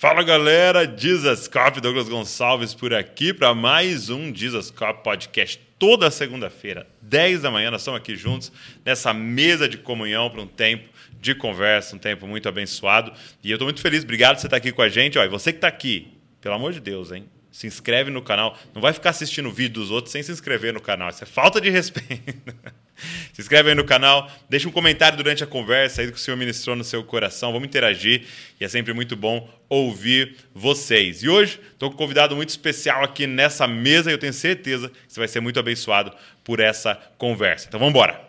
Fala galera, Jesus Cop, Douglas Gonçalves por aqui para mais um Jesus Cop Podcast. Toda segunda-feira, 10 da manhã, nós estamos aqui juntos nessa mesa de comunhão para um tempo de conversa, um tempo muito abençoado. E eu estou muito feliz, obrigado por você estar aqui com a gente. Olha, você que está aqui, pelo amor de Deus, hein? Se inscreve no canal. Não vai ficar assistindo o vídeo dos outros sem se inscrever no canal. Isso é falta de respeito. Se inscreve aí no canal, deixa um comentário durante a conversa aí que o Senhor ministrou no seu coração. Vamos interagir e é sempre muito bom ouvir vocês. E hoje estou com um convidado muito especial aqui nessa mesa e eu tenho certeza que você vai ser muito abençoado por essa conversa. Então vamos embora.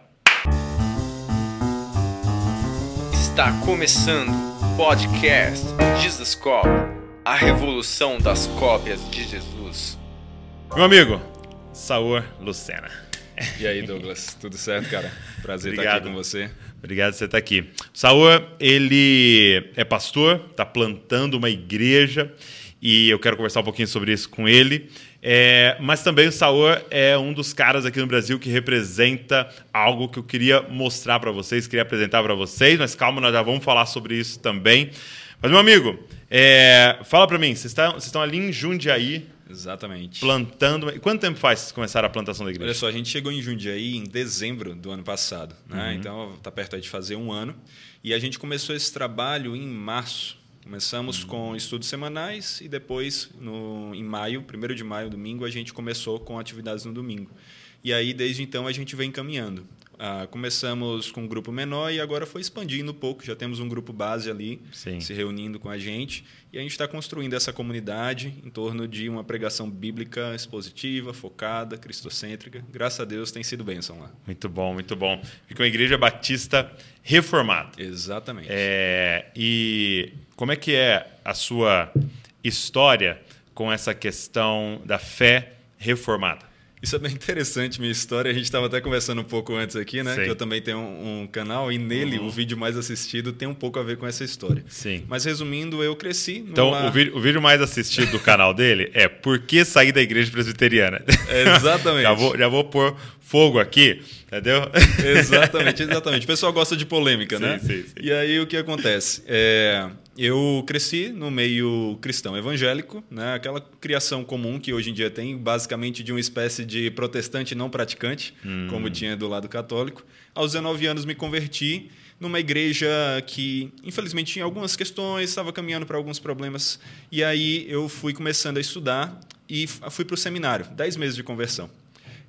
Está começando o podcast Jesus Cop, a revolução das cópias de Jesus. Meu amigo, Saur Lucena. E aí, Douglas, tudo certo, cara? Prazer Obrigado. estar aqui com você. Obrigado por você estar aqui. Saúl, ele é pastor, está plantando uma igreja e eu quero conversar um pouquinho sobre isso com ele. É, mas também o Saúl é um dos caras aqui no Brasil que representa algo que eu queria mostrar para vocês, queria apresentar para vocês, mas calma, nós já vamos falar sobre isso também. Mas, meu amigo, é, fala para mim, vocês estão, vocês estão ali em Jundiaí, Exatamente. Plantando. Quanto tempo faz começar a plantação da igreja? Olha só, a gente chegou em Jundiaí em dezembro do ano passado. Né? Uhum. Então está perto de fazer um ano. E a gente começou esse trabalho em março. Começamos uhum. com estudos semanais e depois, no, em maio, primeiro de maio, domingo, a gente começou com atividades no domingo. E aí, desde então, a gente vem caminhando. Ah, começamos com um grupo menor e agora foi expandindo um pouco. Já temos um grupo base ali Sim. se reunindo com a gente. E a gente está construindo essa comunidade em torno de uma pregação bíblica expositiva, focada, cristocêntrica. Graças a Deus tem sido bênção lá. Muito bom, muito bom. Fica uma igreja batista reformada. Exatamente. É, e como é que é a sua história com essa questão da fé reformada? Isso é bem interessante, minha história. A gente estava até conversando um pouco antes aqui, né? Sim. Que eu também tenho um, um canal e nele uhum. o vídeo mais assistido tem um pouco a ver com essa história. Sim. Mas resumindo, eu cresci. Então, o, vídeo, o vídeo mais assistido do canal dele é Por que sair da igreja presbiteriana? exatamente. já, vou, já vou pôr fogo aqui, entendeu? exatamente, exatamente. O pessoal gosta de polêmica, sim, né? Sim, sim. E aí o que acontece? É, eu cresci no meio cristão evangélico, né? aquela criação comum que hoje em dia tem, basicamente de uma espécie de protestante não praticante, hum. como tinha do lado católico. Aos 19 anos me converti numa igreja que, infelizmente, tinha algumas questões, estava caminhando para alguns problemas. E aí eu fui começando a estudar e fui para o seminário, 10 meses de conversão.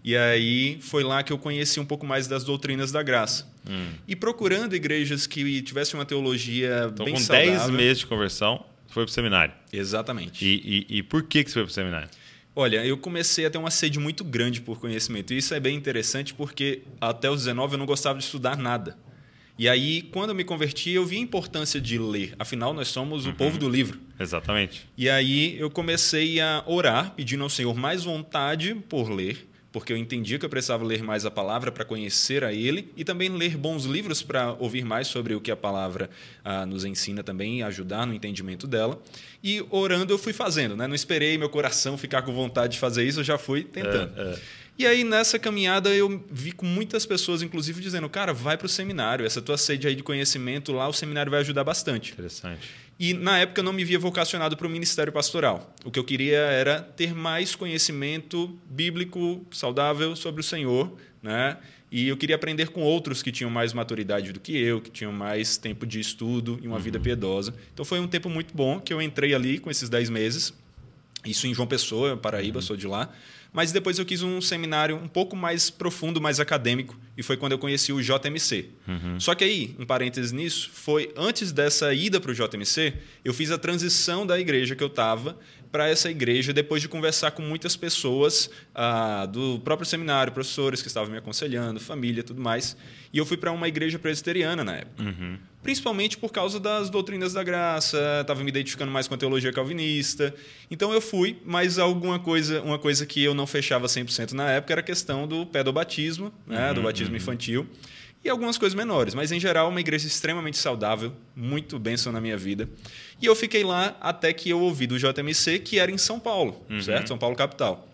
E aí foi lá que eu conheci um pouco mais das doutrinas da graça. Hum. E procurando igrejas que tivessem uma teologia então, bem com saudável. 10 meses de conversão, foi para o seminário. Exatamente. E, e, e por que, que você foi para o seminário? Olha, eu comecei a ter uma sede muito grande por conhecimento. E isso é bem interessante porque até os 19 eu não gostava de estudar nada. E aí, quando eu me converti, eu vi a importância de ler. Afinal, nós somos uhum. o povo do livro. Exatamente. E aí eu comecei a orar, pedindo ao Senhor mais vontade por ler porque eu entendia que eu precisava ler mais a palavra para conhecer a Ele e também ler bons livros para ouvir mais sobre o que a palavra ah, nos ensina também e ajudar no entendimento dela. E orando eu fui fazendo, né? não esperei meu coração ficar com vontade de fazer isso, eu já fui tentando. É, é. E aí, nessa caminhada, eu vi com muitas pessoas, inclusive, dizendo: cara, vai para o seminário, essa tua sede aí de conhecimento lá, o seminário vai ajudar bastante. Interessante. E na época eu não me via vocacionado para o ministério pastoral. O que eu queria era ter mais conhecimento bíblico saudável sobre o Senhor, né? E eu queria aprender com outros que tinham mais maturidade do que eu, que tinham mais tempo de estudo e uma uhum. vida piedosa. Então foi um tempo muito bom que eu entrei ali com esses 10 meses. Isso em João Pessoa, Paraíba, uhum. sou de lá. Mas depois eu quis um seminário um pouco mais profundo, mais acadêmico, e foi quando eu conheci o JMC. Uhum. Só que aí, um parênteses nisso, foi antes dessa ida para o JMC, eu fiz a transição da igreja que eu estava para essa igreja depois de conversar com muitas pessoas ah, do próprio seminário, professores que estavam me aconselhando, família, tudo mais. E eu fui para uma igreja presbiteriana na época. Uhum. Principalmente por causa das doutrinas da graça, estava me identificando mais com a teologia calvinista. Então eu fui, mas alguma coisa, uma coisa que eu não fechava 100% na época era a questão do pedobatismo, né, uhum, do batismo uhum. infantil e algumas coisas menores, mas em geral uma igreja extremamente saudável, muito bênção na minha vida. E eu fiquei lá até que eu ouvi do JMC que era em São Paulo, uhum. certo? São Paulo capital.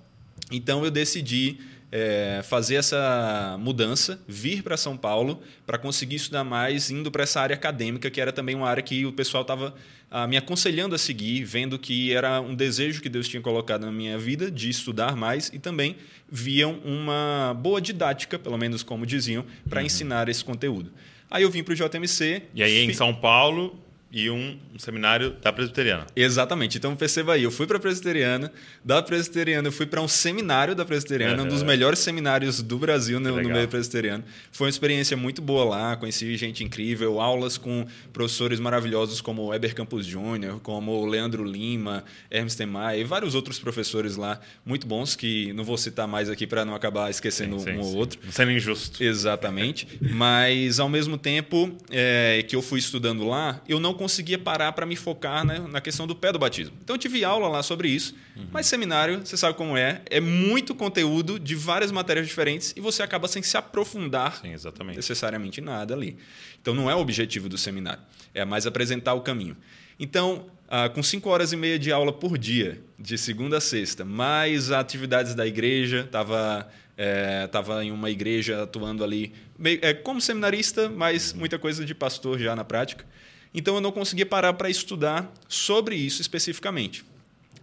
Então eu decidi é, fazer essa mudança, vir para São Paulo para conseguir estudar mais, indo para essa área acadêmica, que era também uma área que o pessoal estava ah, me aconselhando a seguir, vendo que era um desejo que Deus tinha colocado na minha vida de estudar mais e também viam uma boa didática, pelo menos como diziam, para uhum. ensinar esse conteúdo. Aí eu vim para o JMC. E aí em São Paulo, e um, um, seminário da presbiteriana. Exatamente. Então perceba aí, eu fui para a presbiteriana, da presbiteriana eu fui para um seminário da presbiteriana, uhum. um dos melhores seminários do Brasil no, no, meio presbiteriano. Foi uma experiência muito boa lá, conheci gente incrível, aulas com professores maravilhosos como Weber Campos Júnior, como Leandro Lima, Hermes Temay e vários outros professores lá muito bons que não vou citar mais aqui para não acabar esquecendo sim, sim, um ou outro. Não sendo injusto. Exatamente. Mas ao mesmo tempo é, que eu fui estudando lá, eu não conseguia parar para me focar né, na questão do pé do batismo. Então eu tive aula lá sobre isso, uhum. mas seminário, você sabe como é, é muito conteúdo de várias matérias diferentes e você acaba sem se aprofundar Sim, necessariamente nada ali. Então não é o objetivo do seminário, é mais apresentar o caminho. Então, ah, com cinco horas e meia de aula por dia, de segunda a sexta, mais atividades da igreja, estava é, em uma igreja atuando ali meio, é, como seminarista, mas muita coisa de pastor já na prática. Então eu não conseguia parar para estudar sobre isso especificamente.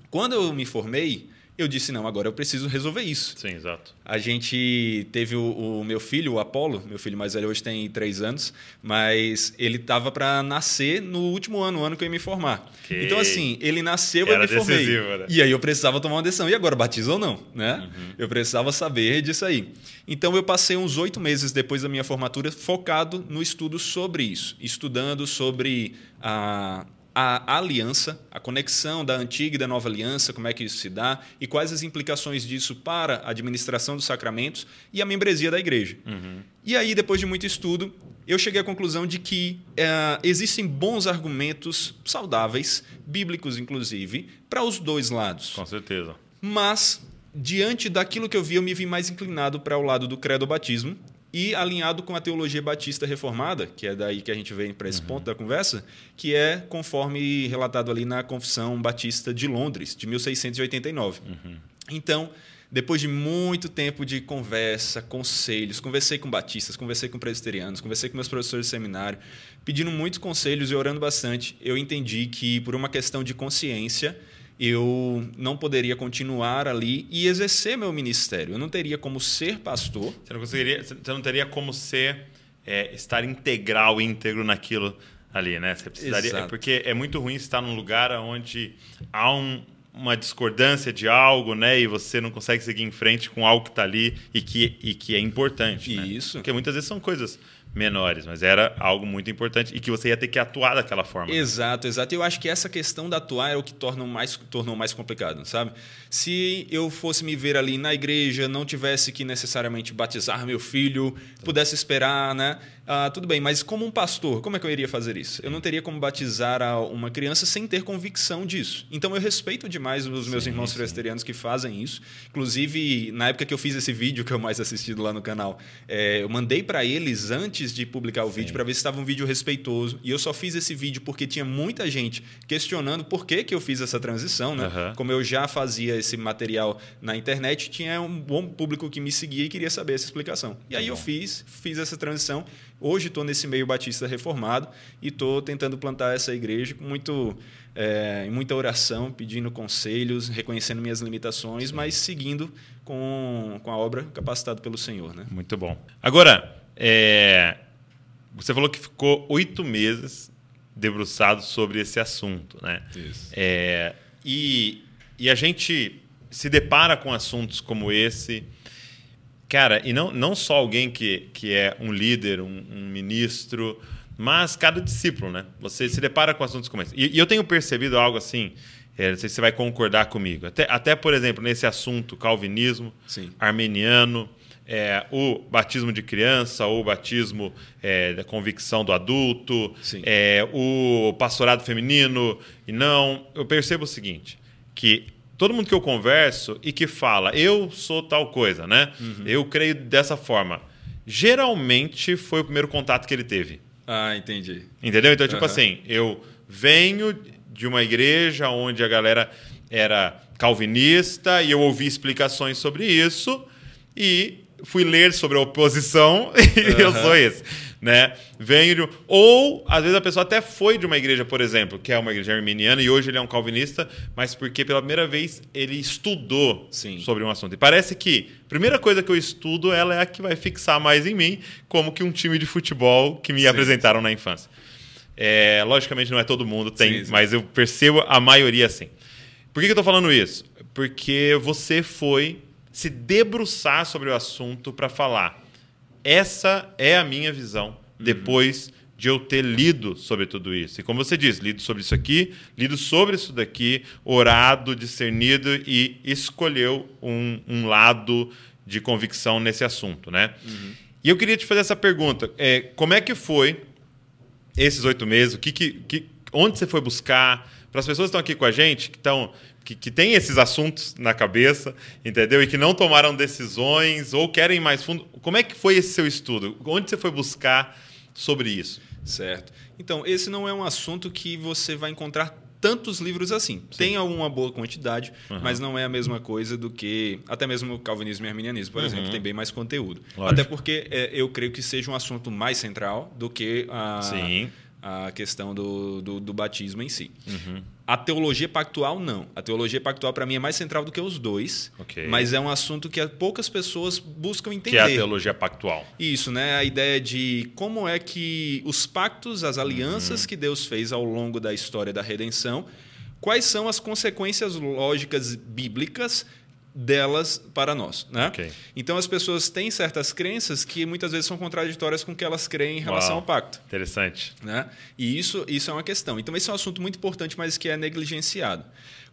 Quando eu me formei, eu disse, não, agora eu preciso resolver isso. Sim, exato. A gente teve o, o meu filho, o Apolo, meu filho mais velho hoje tem três anos, mas ele estava para nascer no último ano, o ano que eu ia me formar. Okay. Então, assim, ele nasceu, e eu me formei. Né? E aí eu precisava tomar uma decisão. E agora, batiza ou não? Né? Uhum. Eu precisava saber disso aí. Então, eu passei uns oito meses depois da minha formatura focado no estudo sobre isso, estudando sobre a a aliança, a conexão da antiga e da nova aliança, como é que isso se dá e quais as implicações disso para a administração dos sacramentos e a membresia da igreja. Uhum. E aí, depois de muito estudo, eu cheguei à conclusão de que é, existem bons argumentos saudáveis, bíblicos inclusive, para os dois lados. Com certeza. Mas, diante daquilo que eu vi, eu me vi mais inclinado para o lado do credo batismo, e alinhado com a teologia batista reformada, que é daí que a gente vem para esse uhum. ponto da conversa, que é conforme relatado ali na Confissão Batista de Londres, de 1689. Uhum. Então, depois de muito tempo de conversa, conselhos, conversei com batistas, conversei com presbiterianos, conversei com meus professores de seminário, pedindo muitos conselhos e orando bastante, eu entendi que, por uma questão de consciência, eu não poderia continuar ali e exercer meu ministério. Eu não teria como ser pastor. Você não, conseguiria, você não teria como ser, é, estar integral, íntegro naquilo ali, né? Você precisaria. Exato. Porque é muito ruim estar num lugar onde há um, uma discordância de algo, né? E você não consegue seguir em frente com algo que está ali e que, e que é importante. Né? Isso. Porque muitas vezes são coisas menores, mas era algo muito importante e que você ia ter que atuar daquela forma. Exato, exato. Eu acho que essa questão da atuar é o que torna mais, tornou mais complicado, sabe? Se eu fosse me ver ali na igreja, não tivesse que necessariamente batizar meu filho, pudesse esperar, né? Ah, tudo bem, mas como um pastor, como é que eu iria fazer isso? Eu não teria como batizar uma criança sem ter convicção disso. Então eu respeito demais os meus sim, irmãos sim. presbiterianos que fazem isso. Inclusive, na época que eu fiz esse vídeo que eu mais assistido lá no canal, é, eu mandei para eles antes de publicar o vídeo para ver se estava um vídeo respeitoso. E eu só fiz esse vídeo porque tinha muita gente questionando por que, que eu fiz essa transição. Né? Uhum. Como eu já fazia esse material na internet, tinha um bom público que me seguia e queria saber essa explicação. E aí tá eu fiz, fiz essa transição Hoje estou nesse meio batista reformado e estou tentando plantar essa igreja com muito, é, muita oração, pedindo conselhos, reconhecendo minhas limitações, mas seguindo com, com a obra capacitado pelo Senhor. Né? Muito bom. Agora, é, você falou que ficou oito meses debruçado sobre esse assunto. Né? Isso. É, e, e a gente se depara com assuntos como esse Cara, e não, não só alguém que, que é um líder, um, um ministro, mas cada discípulo, né? Você se depara com assuntos como esse. E, e eu tenho percebido algo assim, é, não sei se você vai concordar comigo. Até, até por exemplo, nesse assunto calvinismo, Sim. armeniano, é, o batismo de criança, ou o batismo é, da convicção do adulto, é, o pastorado feminino. E não, eu percebo o seguinte, que todo mundo que eu converso e que fala, eu sou tal coisa, né? Uhum. Eu creio dessa forma. Geralmente foi o primeiro contato que ele teve. Ah, entendi. Entendeu? Então, tipo uhum. assim, eu venho de uma igreja onde a galera era calvinista e eu ouvi explicações sobre isso. e fui ler sobre a oposição e eu sou esse, né? Venho ou às vezes a pessoa até foi de uma igreja, por exemplo, que é uma igreja arminiana e hoje ele é um calvinista, mas porque pela primeira vez ele estudou Sim. sobre um assunto. E parece que a primeira coisa que eu estudo, ela é a que vai fixar mais em mim, como que um time de futebol que me Sim. apresentaram na infância. É, logicamente não é todo mundo tem, Sim, mas eu percebo a maioria assim. Por que, que eu tô falando isso? Porque você foi se debruçar sobre o assunto para falar. Essa é a minha visão depois de eu ter lido sobre tudo isso. E como você diz, lido sobre isso aqui, lido sobre isso daqui, orado, discernido e escolheu um, um lado de convicção nesse assunto, né? E eu queria te fazer essa pergunta: é, como é que foi esses oito meses? O que, que, que- onde você foi buscar? Para as pessoas que estão aqui com a gente, que estão que, que têm esses assuntos na cabeça, entendeu? E que não tomaram decisões ou querem mais fundo. Como é que foi esse seu estudo? Onde você foi buscar sobre isso? Certo. Então, esse não é um assunto que você vai encontrar tantos livros assim. Tem alguma boa quantidade, mas não é a mesma coisa do que até mesmo o calvinismo e arminianismo, por exemplo, tem bem mais conteúdo. Lógico. Até porque é, eu creio que seja um assunto mais central do que a, Sim. A questão do, do, do batismo em si. Uhum. A teologia pactual, não. A teologia pactual, para mim, é mais central do que os dois, Ok. mas é um assunto que poucas pessoas buscam entender. Que é a teologia pactual. Isso, né? A ideia de como é que os pactos, as alianças Uhum. que Deus fez ao longo da história da redenção, quais são as consequências lógicas bíblicas delas para nós, né? Ok. Então as pessoas têm certas crenças que muitas vezes são contraditórias com o que elas creem em relação Uau. ao pacto. Interessante. Né? E isso, isso é uma questão. Então, esse é um assunto muito importante, mas que é negligenciado.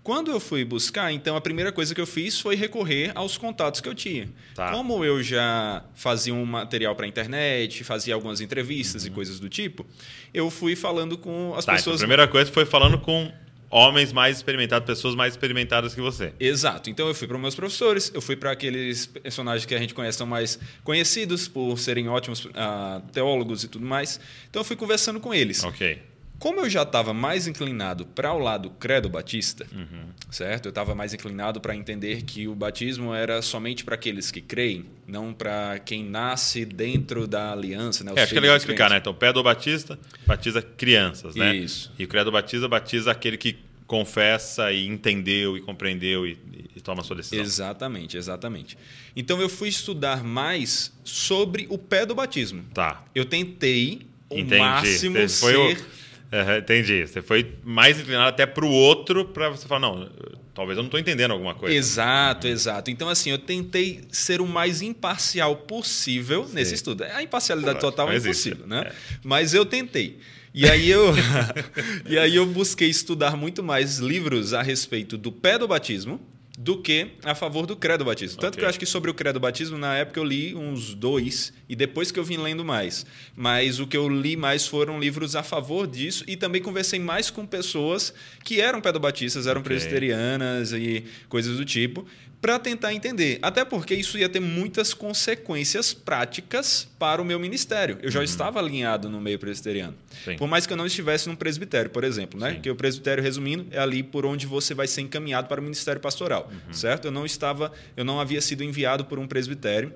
Quando eu fui buscar, então, a primeira coisa que eu fiz foi recorrer aos contatos que eu tinha. Tá. Como eu já fazia um material para a internet, fazia algumas entrevistas e coisas do tipo, eu fui falando com as Tá, então a pessoas. primeira coisa foi falando com homens mais experimentados, pessoas mais experimentadas que você. Exato. Então eu fui para os meus professores, eu fui para aqueles personagens que a gente conhece são mais conhecidos por serem ótimos ah, teólogos e tudo mais. Então eu fui conversando com eles. Ok. Como eu já estava mais inclinado para o lado credo batista, Uhum. certo? Eu estava mais inclinado para entender que o batismo era somente para aqueles que creem, não para quem nasce dentro da aliança. Né? os É, acho que é legal explicar, né? crentes. Então, Pedro Batista batiza crianças, né? Isso. E o Credo Batista batiza aquele que confessa e entendeu e compreendeu e, e toma a sua decisão. Exatamente, exatamente. Então eu fui estudar mais sobre o pé do batismo. Tá. Eu tentei o Entendi. máximo Você foi ser o- Aham, entendi. Você foi mais inclinado até para o outro para você falar, não, talvez eu não estou entendendo alguma coisa. Exato, exato. Então, assim, eu tentei ser o mais imparcial possível nesse estudo. A imparcialidade Lógico, total é impossível, né? É. Mas eu tentei. E aí eu, e aí eu busquei estudar muito mais livros a respeito do pé do batismo do que a favor do credo batismo. Tanto Ok. que eu acho que sobre o credo batismo, na época eu li uns dois e depois que eu vim lendo mais. Mas o que eu li mais foram livros a favor disso e também conversei mais com pessoas que eram pedobatistas, eram Ok. presbiterianas e coisas do tipo, para tentar entender. Até porque isso ia ter muitas consequências práticas para o meu ministério. Eu já estava alinhado no meio presbiteriano. Sim. Por mais que eu não estivesse num presbitério, por exemplo, né? Sim. Que o presbitério, resumindo, é ali por onde você vai ser encaminhado para o ministério pastoral, Uhum. certo? Eu não estava, eu não havia sido enviado por um presbitério.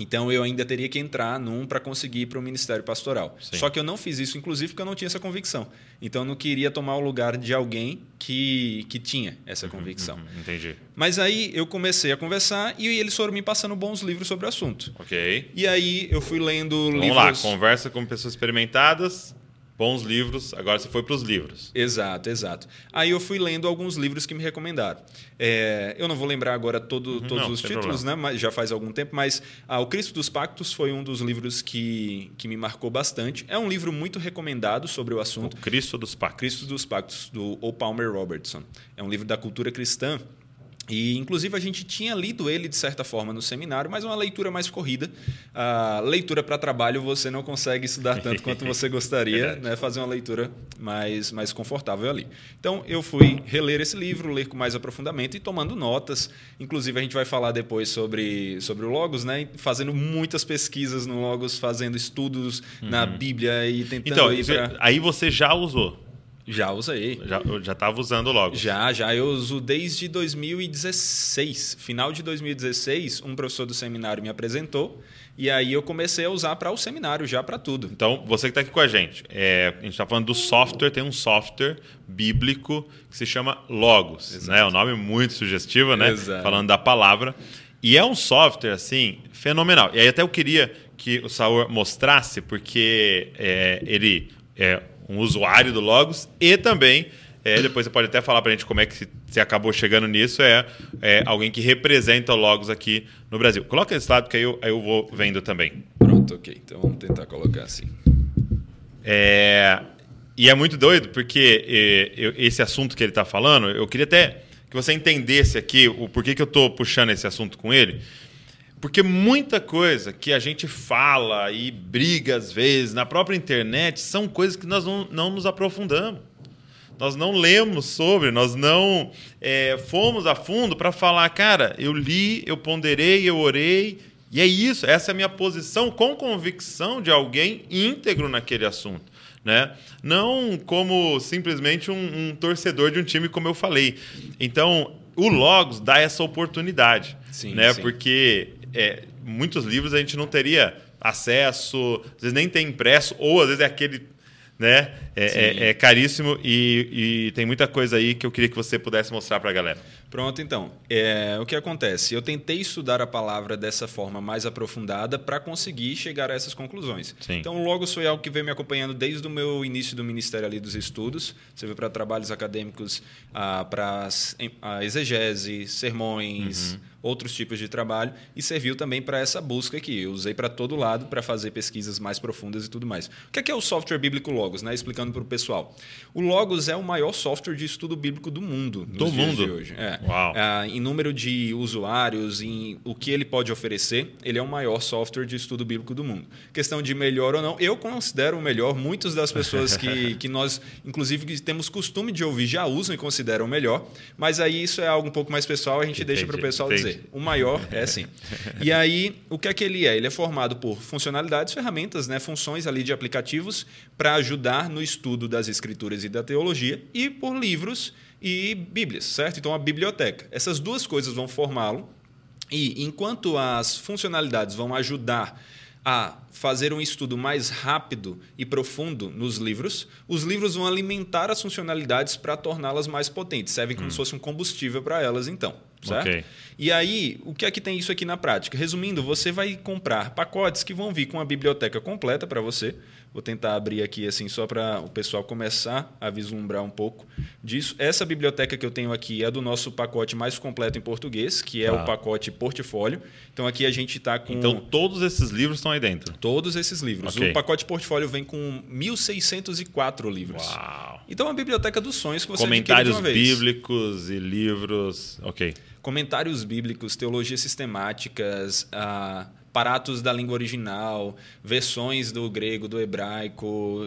Então eu ainda teria que entrar num para conseguir ir para o ministério pastoral. Sim. Só que eu não fiz isso, inclusive, porque eu não tinha essa convicção. Então eu não queria tomar o lugar de alguém que, que tinha essa convicção. Uhum, entendi. Mas aí eu comecei a conversar e eles foram me passando bons livros sobre o assunto. Ok. E aí eu fui lendo Vamos livros. lá, conversa com pessoas experimentadas, bons livros. Agora você foi para os livros. Exato, exato. Aí eu fui lendo alguns livros que me recomendaram. É, eu não vou lembrar agora todo, todos não, os títulos, né? Mas já faz algum tempo, mas ah, O Cristo dos Pactos foi um dos livros que, que me marcou bastante. É um livro muito recomendado sobre o O assunto. Cristo dos Pactos. Cristo dos Pactos, do O. Palmer Robertson. É um livro da cultura cristã. E, inclusive, a gente tinha lido ele, de certa forma, no seminário, mas é uma leitura mais corrida. A leitura para trabalho você não consegue estudar tanto quanto você gostaria, né? fazer uma leitura mais, mais confortável ali. Então, eu fui reler esse livro, ler com mais aprofundamento e tomando notas. Inclusive, a gente vai falar depois sobre, sobre o Logos, né? fazendo muitas pesquisas no Logos, fazendo estudos na Bíblia e tentando Então, pra- aí você já usou. Já usei. Já já estava usando logo. Já, já. Eu uso desde 2016. Final de 2016, um professor do seminário me apresentou. E aí eu comecei a usar para o seminário, já para tudo. Então, você que está aqui com a gente, é, a gente está falando do software, tem um software bíblico que se chama Logos. Né? É um nome muito sugestivo, né? Exato. Falando da palavra. E é um software, assim, fenomenal. E aí até eu queria que o Saur mostrasse, porque é, ele é um usuário do Logos e também, é, depois você pode até falar para a gente como é que você acabou chegando nisso, é, é, alguém que representa o Logos aqui no Brasil. Coloca esse lado que aí eu, aí eu vou vendo também. Pronto, ok. Então vamos tentar colocar assim. É, e é muito doido, porque é, eu- esse assunto que ele está falando, eu queria até que você entendesse aqui o porquê que eu estou puxando esse assunto com ele. Porque muita coisa que a gente fala e briga às vezes na própria internet são coisas que nós não, não nos aprofundamos. Nós não lemos sobre, nós não é, fomos a fundo para falar, cara, eu li, eu ponderei, eu orei, e é isso, essa é a minha posição com convicção de alguém íntegro naquele assunto. Né? Não como simplesmente um, um torcedor de um time, como eu falei. Então, o Logos dá essa oportunidade. Sim, né? sim. Porque é, muitos livros a gente não teria acesso, às vezes nem tem impresso, ou às vezes é aquele. Né? É, é- é caríssimo e, e tem muita coisa aí que eu queria que você pudesse mostrar para a galera. Pronto, então. É, o que acontece? Eu tentei estudar a palavra dessa forma mais aprofundada para conseguir chegar a essas conclusões. Sim. Então, o Logos foi algo que veio me acompanhando desde o meu início do Ministério ali dos Estudos. Você veio para trabalhos acadêmicos, ah, para exegese, sermões, outros tipos de trabalho, e serviu também para essa busca aqui. Eu usei para todo lado para fazer pesquisas mais profundas e tudo mais. O que é, que é o software bíblico Logos? Né? Explicando para o pessoal. O Logos é o maior software de estudo bíblico do mundo. Do mundo? de hoje. É. Ah, em número de usuários, em o que ele pode oferecer, ele é o maior software de estudo bíblico do mundo. Questão de melhor ou não, eu considero o melhor. Muitas das pessoas que, que nós, inclusive, que temos costume de ouvir, já usam e consideram o melhor. Mas aí isso é algo um pouco mais pessoal, a gente deixa para o Entendi, pessoal entendi. dizer. O maior é sim. E aí, o que é que ele é? Ele é formado por funcionalidades, ferramentas, né, funções ali de aplicativos para ajudar no estudo das escrituras e da teologia e por livros e bíblias, certo? Então, a biblioteca. Essas duas coisas vão formá-lo e enquanto as funcionalidades vão ajudar a fazer um estudo mais rápido e profundo nos livros, os livros vão alimentar as funcionalidades para torná-las mais potentes, servem como se fosse um combustível para elas, então. Certo? Ok. E aí, o que é que tem isso aqui na prática? Resumindo, você vai comprar pacotes que vão vir com a biblioteca completa para você. Vou tentar abrir aqui assim só para o pessoal começar a vislumbrar um pouco disso. Essa biblioteca que eu tenho aqui é do nosso pacote mais completo em português, que é Tá. o pacote portfólio. Então aqui a gente está com Então, todos esses livros estão aí dentro. todos esses livros. Ok. O pacote portfólio vem com 1.604 livros. Uau! Então é uma biblioteca dos sonhos que você Comentários de uma vez. bíblicos e livros. Ok. comentários bíblicos, teologias sistemáticas, ah, paratos da língua original, versões do grego, do hebraico,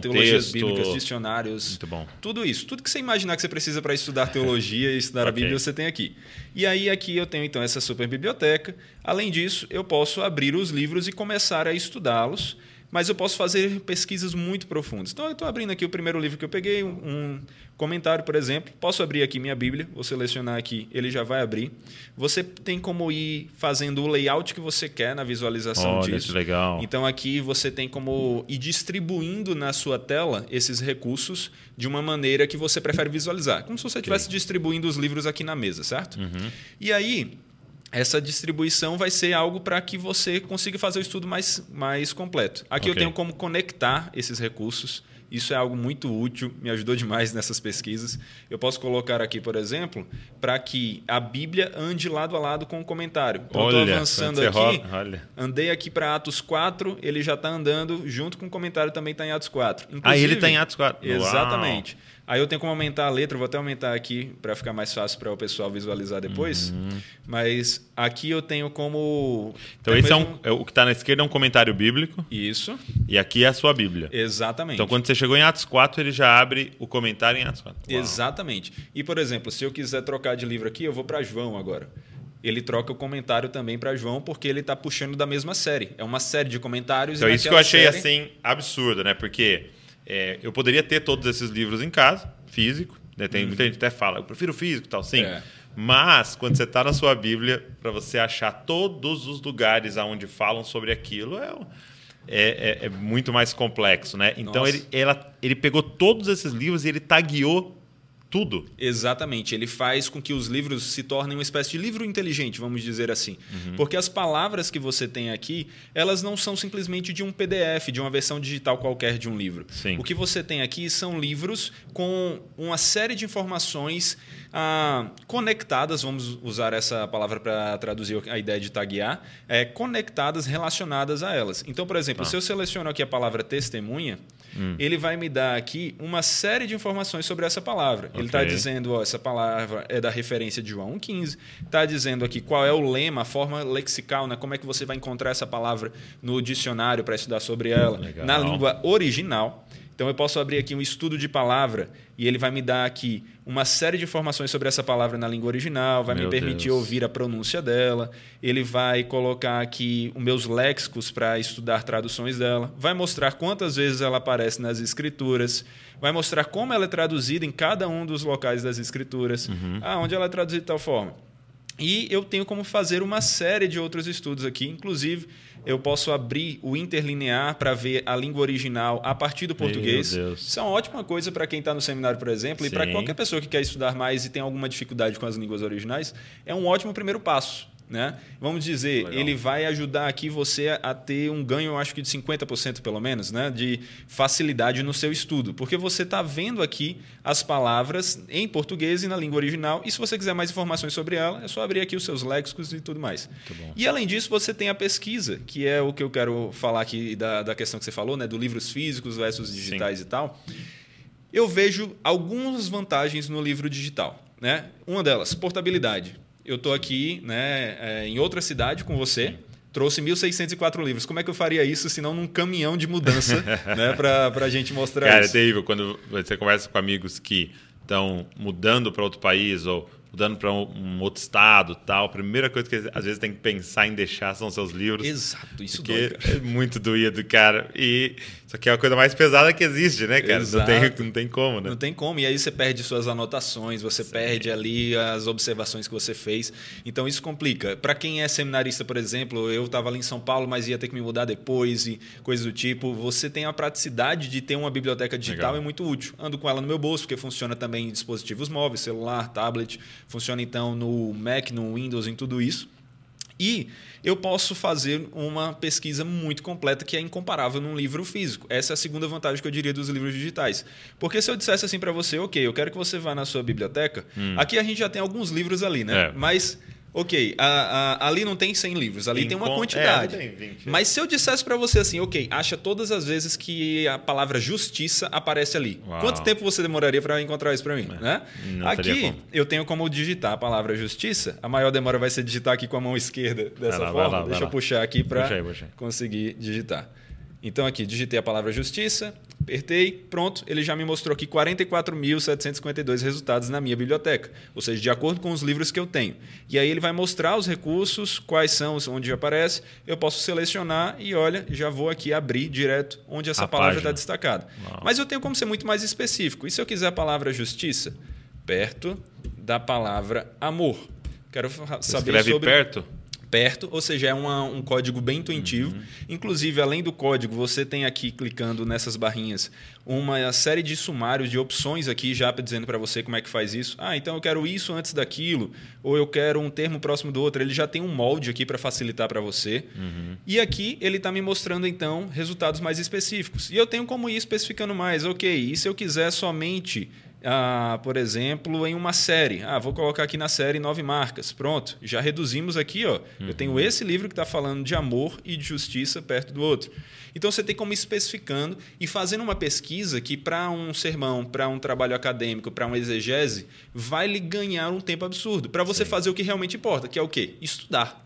teologias bíblicas, dicionários. Muito bom. Tudo isso, tudo que você imaginar que você precisa para estudar teologia e estudar a Ok. Bíblia, você tem aqui. E aí aqui eu tenho então essa super biblioteca. Além disso, eu posso abrir os livros e começar a estudá-los, mas eu posso fazer pesquisas muito profundas. Então eu estou abrindo aqui o primeiro livro que eu peguei, um, comentário, por exemplo. Posso abrir aqui minha Bíblia, vou selecionar aqui, ele já vai abrir. Você tem como ir fazendo o layout que você quer na visualização Olha, disso. que legal. Então aqui você tem como ir distribuindo na sua tela esses recursos de uma maneira que você prefere visualizar, como se você estivesse distribuindo os livros aqui na mesa, certo? Uhum. E aí essa distribuição vai ser algo para que você consiga fazer o estudo mais, mais completo. Aqui eu Ok. tenho como conectar esses recursos. Isso é algo muito útil, me ajudou demais nessas pesquisas. Eu posso colocar aqui, por exemplo, para que a Bíblia ande lado a lado com o comentário. Então, eu Olha, estou avançando aqui. ro- olha. Andei aqui para Atos 4, ele já está andando junto com o comentário também está em Atos 4. Ah, ele Inclusive- está em Atos 4. Uau. Aí eu tenho como aumentar a letra, vou até aumentar aqui para ficar mais fácil para o pessoal visualizar depois. Mas aqui eu tenho como. Então, até esse é, mesmo- um, é o que está na esquerda é um comentário bíblico Isso, e aqui é a sua Bíblia. exatamente. Então, quando você chegou em Atos 4, ele já abre o comentário em Atos 4. Uau. Exatamente. E, por exemplo, se eu quiser trocar de livro aqui, eu vou para João agora. Ele troca o comentário também para João, porque ele está puxando da mesma série. É uma série de comentários. Então, e isso que eu achei série- assim absurdo, né? Porque é, eu poderia ter todos esses livros em casa, físico. Né? Tem muita gente até fala, eu prefiro físico e tal, sim. É. Mas quando você está na sua Bíblia, para você achar todos os lugares aonde falam sobre aquilo, é, é, é- é muito mais complexo, né? Então Nossa. ele, ela- ele pegou todos esses livros e ele tagueou tudo. Exatamente. Ele faz com que os livros se tornem uma espécie de livro inteligente, vamos dizer assim. Uhum. Porque as palavras que você tem aqui, elas não são simplesmente de um PDF, de uma versão digital qualquer de um livro. Sim. O que você tem aqui são livros com uma série de informações ah, conectadas, vamos usar essa palavra para traduzir a ideia de taguear, é, conectadas, relacionadas a elas. Então, por exemplo, Tá. se eu seleciono aqui a palavra testemunha, Hum. ele vai me dar aqui uma série de informações sobre essa palavra. Ele está dizendo, ó, essa palavra é da referência de João 1,15. Está dizendo aqui qual é o lema, a forma lexical, né? como é que você vai encontrar essa palavra no dicionário para estudar sobre ela, Legal. na língua original. Então eu posso abrir aqui um estudo de palavra e ele vai me dar aqui uma série de informações sobre essa palavra na língua original, vai Meu me permitir Deus. ouvir a pronúncia dela, ele vai colocar aqui os meus léxicos para estudar traduções dela, vai mostrar quantas vezes ela aparece nas escrituras, vai mostrar como ela é traduzida em cada um dos locais das escrituras, Uhum. ah, onde ela é traduzida de tal forma. E eu tenho como fazer uma série de outros estudos aqui, inclusive eu posso abrir o interlinear para ver a língua original a partir do português. Isso é uma ótima coisa para quem está no seminário, por exemplo, e para Sim. qualquer pessoa que quer estudar mais e tem alguma dificuldade com as línguas originais, é um ótimo primeiro passo. Né? Vamos dizer, Legal. ele vai ajudar aqui você a- ter um ganho, eu acho que de 50% pelo menos, né? de facilidade no seu estudo. Porque você está vendo aqui as palavras em português e na língua original, e se você quiser mais informações sobre ela, é só abrir aqui os seus léxicos e tudo mais. E além disso, você tem a pesquisa, que é o que eu quero falar aqui da, da questão que você falou, né? do livros físicos versus digitais e tal. Eu vejo algumas vantagens no livro digital. Né? Uma delas, portabilidade. Eu estou aqui né, é, em outra cidade com você, trouxe 1.604 livros. Como é que eu faria isso se não num caminhão de mudança né, para a gente mostrar Cara, é isso? terrível quando você conversa com amigos que estão mudando para outro país ou mudando para um, outro estado tal. A primeira coisa que às vezes tem que pensar em deixar são seus livros. Exato, isso dói, cara. é muito doído, cara. E isso aqui é a coisa mais pesada que existe, né, cara? Não tem, não tem como, né? Não tem como. E aí você perde suas anotações, você perde ali as observações que você fez. Então isso complica. Para quem é seminarista, por exemplo, eu estava ali em São Paulo, mas ia ter que me mudar depois e coisas do tipo. Você tem a praticidade de ter uma biblioteca digital Legal. é muito útil. Ando com ela no meu bolso, porque funciona também em dispositivos móveis, celular, tablet. Funciona então no Mac, no Windows, em tudo isso. E eu posso fazer uma pesquisa muito completa que é incomparável num livro físico. Essa é a segunda vantagem que eu diria dos livros digitais. Porque se eu dissesse assim para você, ok, eu quero que você vá na sua biblioteca, aqui a gente já tem alguns livros ali, né? Hum. É. Mas, ok, a- a- ali não tem 100 livros, ali tem uma Encon- quantidade. é, tem 20. Mas se eu dissesse para você assim, ok, acha todas as vezes que a palavra justiça aparece ali. Uau. Quanto tempo você demoraria para encontrar isso para mim? Né? não teria Aqui, eu tenho como digitar a palavra justiça. A maior demora vai ser digitar aqui com a mão esquerda dessa lá, vai forma. lá, vai Deixa eu lá. puxar aqui para conseguir digitar. Então aqui, digitei a palavra justiça, apertei, pronto, ele já me mostrou aqui 44.752 resultados na minha biblioteca, ou seja, de acordo com os livros que eu tenho. E aí ele vai mostrar os recursos, quais são, os- onde aparece, eu posso selecionar e olha, já vou aqui abrir direto onde essa A palavra está destacada. Uau. Mas eu tenho como ser muito mais específico. E se eu quiser a palavra justiça? Perto da palavra amor. Quero saber escreve sobre perto? Perto, ou seja, é uma- um código bem intuitivo. Uhum. Inclusive, além do código, você tem aqui, clicando nessas barrinhas, uma série de sumários, de opções aqui, já dizendo para você como é que faz isso. Ah, então eu quero isso antes daquilo, ou eu quero um termo próximo do outro. Ele já tem um molde aqui para facilitar para você. Uhum. E aqui ele está me mostrando, então, resultados mais específicos. E eu tenho como ir especificando mais. Ok, e se eu quiser somente ah, por exemplo, em uma série. Ah, vou colocar aqui na série nove marcas. Pronto, já reduzimos aqui. Ó. Eu tenho esse livro que está falando de amor e de justiça perto do outro. Então você tem como ir especificando e fazendo uma pesquisa que, para um sermão, para um trabalho acadêmico, para uma exegese, vai lhe ganhar um tempo absurdo. Para você fazer o que realmente importa, que é o quê? Estudar.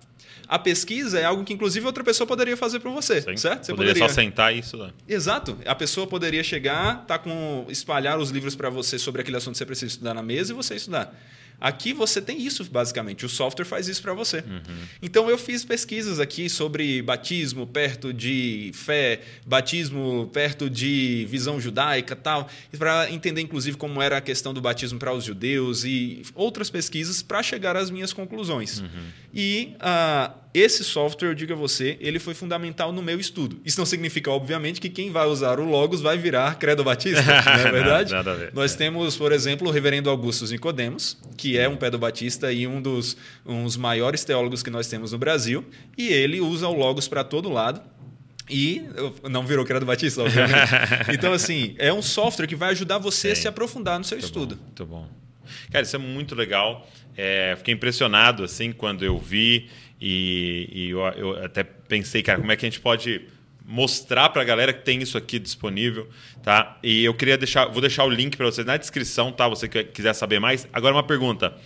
A pesquisa é algo que, inclusive, outra pessoa poderia fazer para você, Sim. certo? Você poderia, só sentar e estudar. Exato. A pessoa poderia chegar, tá com espalhar os livros para você sobre aquele assunto que você precisa estudar na mesa e você estudar. Aqui você tem isso, basicamente. O software faz isso para você. Uhum. Então, eu fiz pesquisas aqui sobre batismo perto de fé, batismo perto de visão judaica tal, para entender, inclusive, como era a questão do batismo para os judeus e outras pesquisas para chegar às minhas conclusões. Uhum. E uh, esse software, eu digo a você, ele foi fundamental no meu estudo. Isso não significa, obviamente, que quem vai usar o Logos vai virar credo batista, não é verdade? nada, nada a ver. Nós é. temos, por exemplo, o reverendo Augusto Nicodemos, que é um pedo batista e um dos uns maiores teólogos que nós temos no Brasil, e ele usa o Logos para todo lado. E não virou credo batista, obviamente. então, assim, é um software que vai ajudar você a Sim. se aprofundar no seu Muito estudo. Bom, muito bom. Cara, isso é muito legal. É, fiquei impressionado assim quando eu vi e, e eu, eu até pensei, cara, como é que a gente pode mostrar para a galera que tem isso aqui disponível, tá? E eu queria deixar, vou deixar o link para vocês na descrição, tá? Você que quiser saber mais. Agora uma pergunta.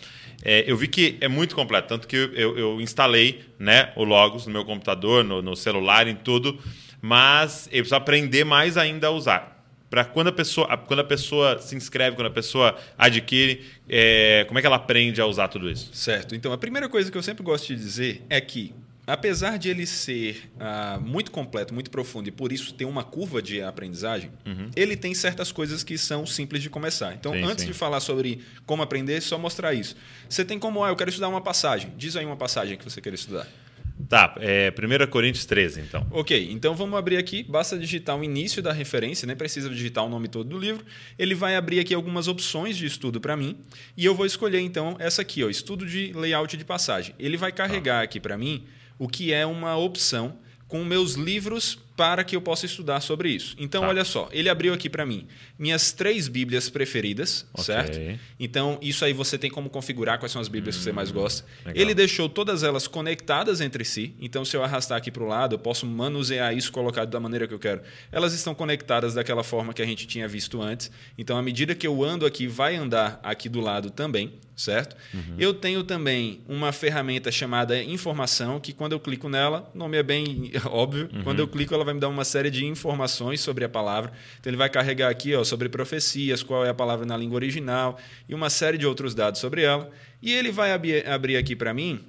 É, eu vi que é muito completo, tanto que eu, eu instalei né, o Logos no meu computador, no, no celular, em tudo, mas eu preciso aprender mais ainda a usar para quando a pessoa quando a pessoa se inscreve quando a pessoa adquire é, como é que ela aprende a usar tudo isso Certo. Então, a primeira coisa que eu sempre gosto de dizer é que, apesar de ele ser ah, muito completo, muito profundo e por isso ter uma curva de aprendizagem, ele tem certas coisas que são simples de começar. Então, Sim, antes sim. de falar sobre como aprender, só mostrar isso. Você tem como, ah, eu quero estudar uma passagem. Diz aí uma passagem que você quer estudar. Tá é, 1 Coríntios 13 então Ok, então vamos abrir aqui. Basta digitar o início da referência, nem precisa digitar o nome todo do livro. Ele vai abrir aqui algumas opções de estudo para mim e eu vou escolher então essa aqui, ó, estudo de layout de passagem. Ele vai carregar aqui para mim o que é uma opção com meus livros para que eu possa estudar sobre isso. Então, Tá. olha só, ele abriu aqui para mim minhas três Bíblias preferidas, Ok. certo? Então, isso aí você tem como configurar quais são as Bíblias que você mais gosta. Hum, legal. Ele deixou todas elas conectadas entre si. Então, se eu arrastar aqui para o lado, eu posso manusear isso, colocar da maneira que eu quero. Elas estão conectadas daquela forma que a gente tinha visto antes. Então, à medida que eu ando aqui, vai andar aqui do lado também, certo? Uhum. Eu tenho também uma ferramenta chamada informação, que quando eu clico nela, o nome é bem óbvio. Uhum. Quando eu clico, ela vai me dar uma série de informações sobre a palavra. Então, ele vai carregar aqui ó, sobre profecias, qual é a palavra na língua original e uma série de outros dados sobre ela. E ele vai abi- abrir aqui para mim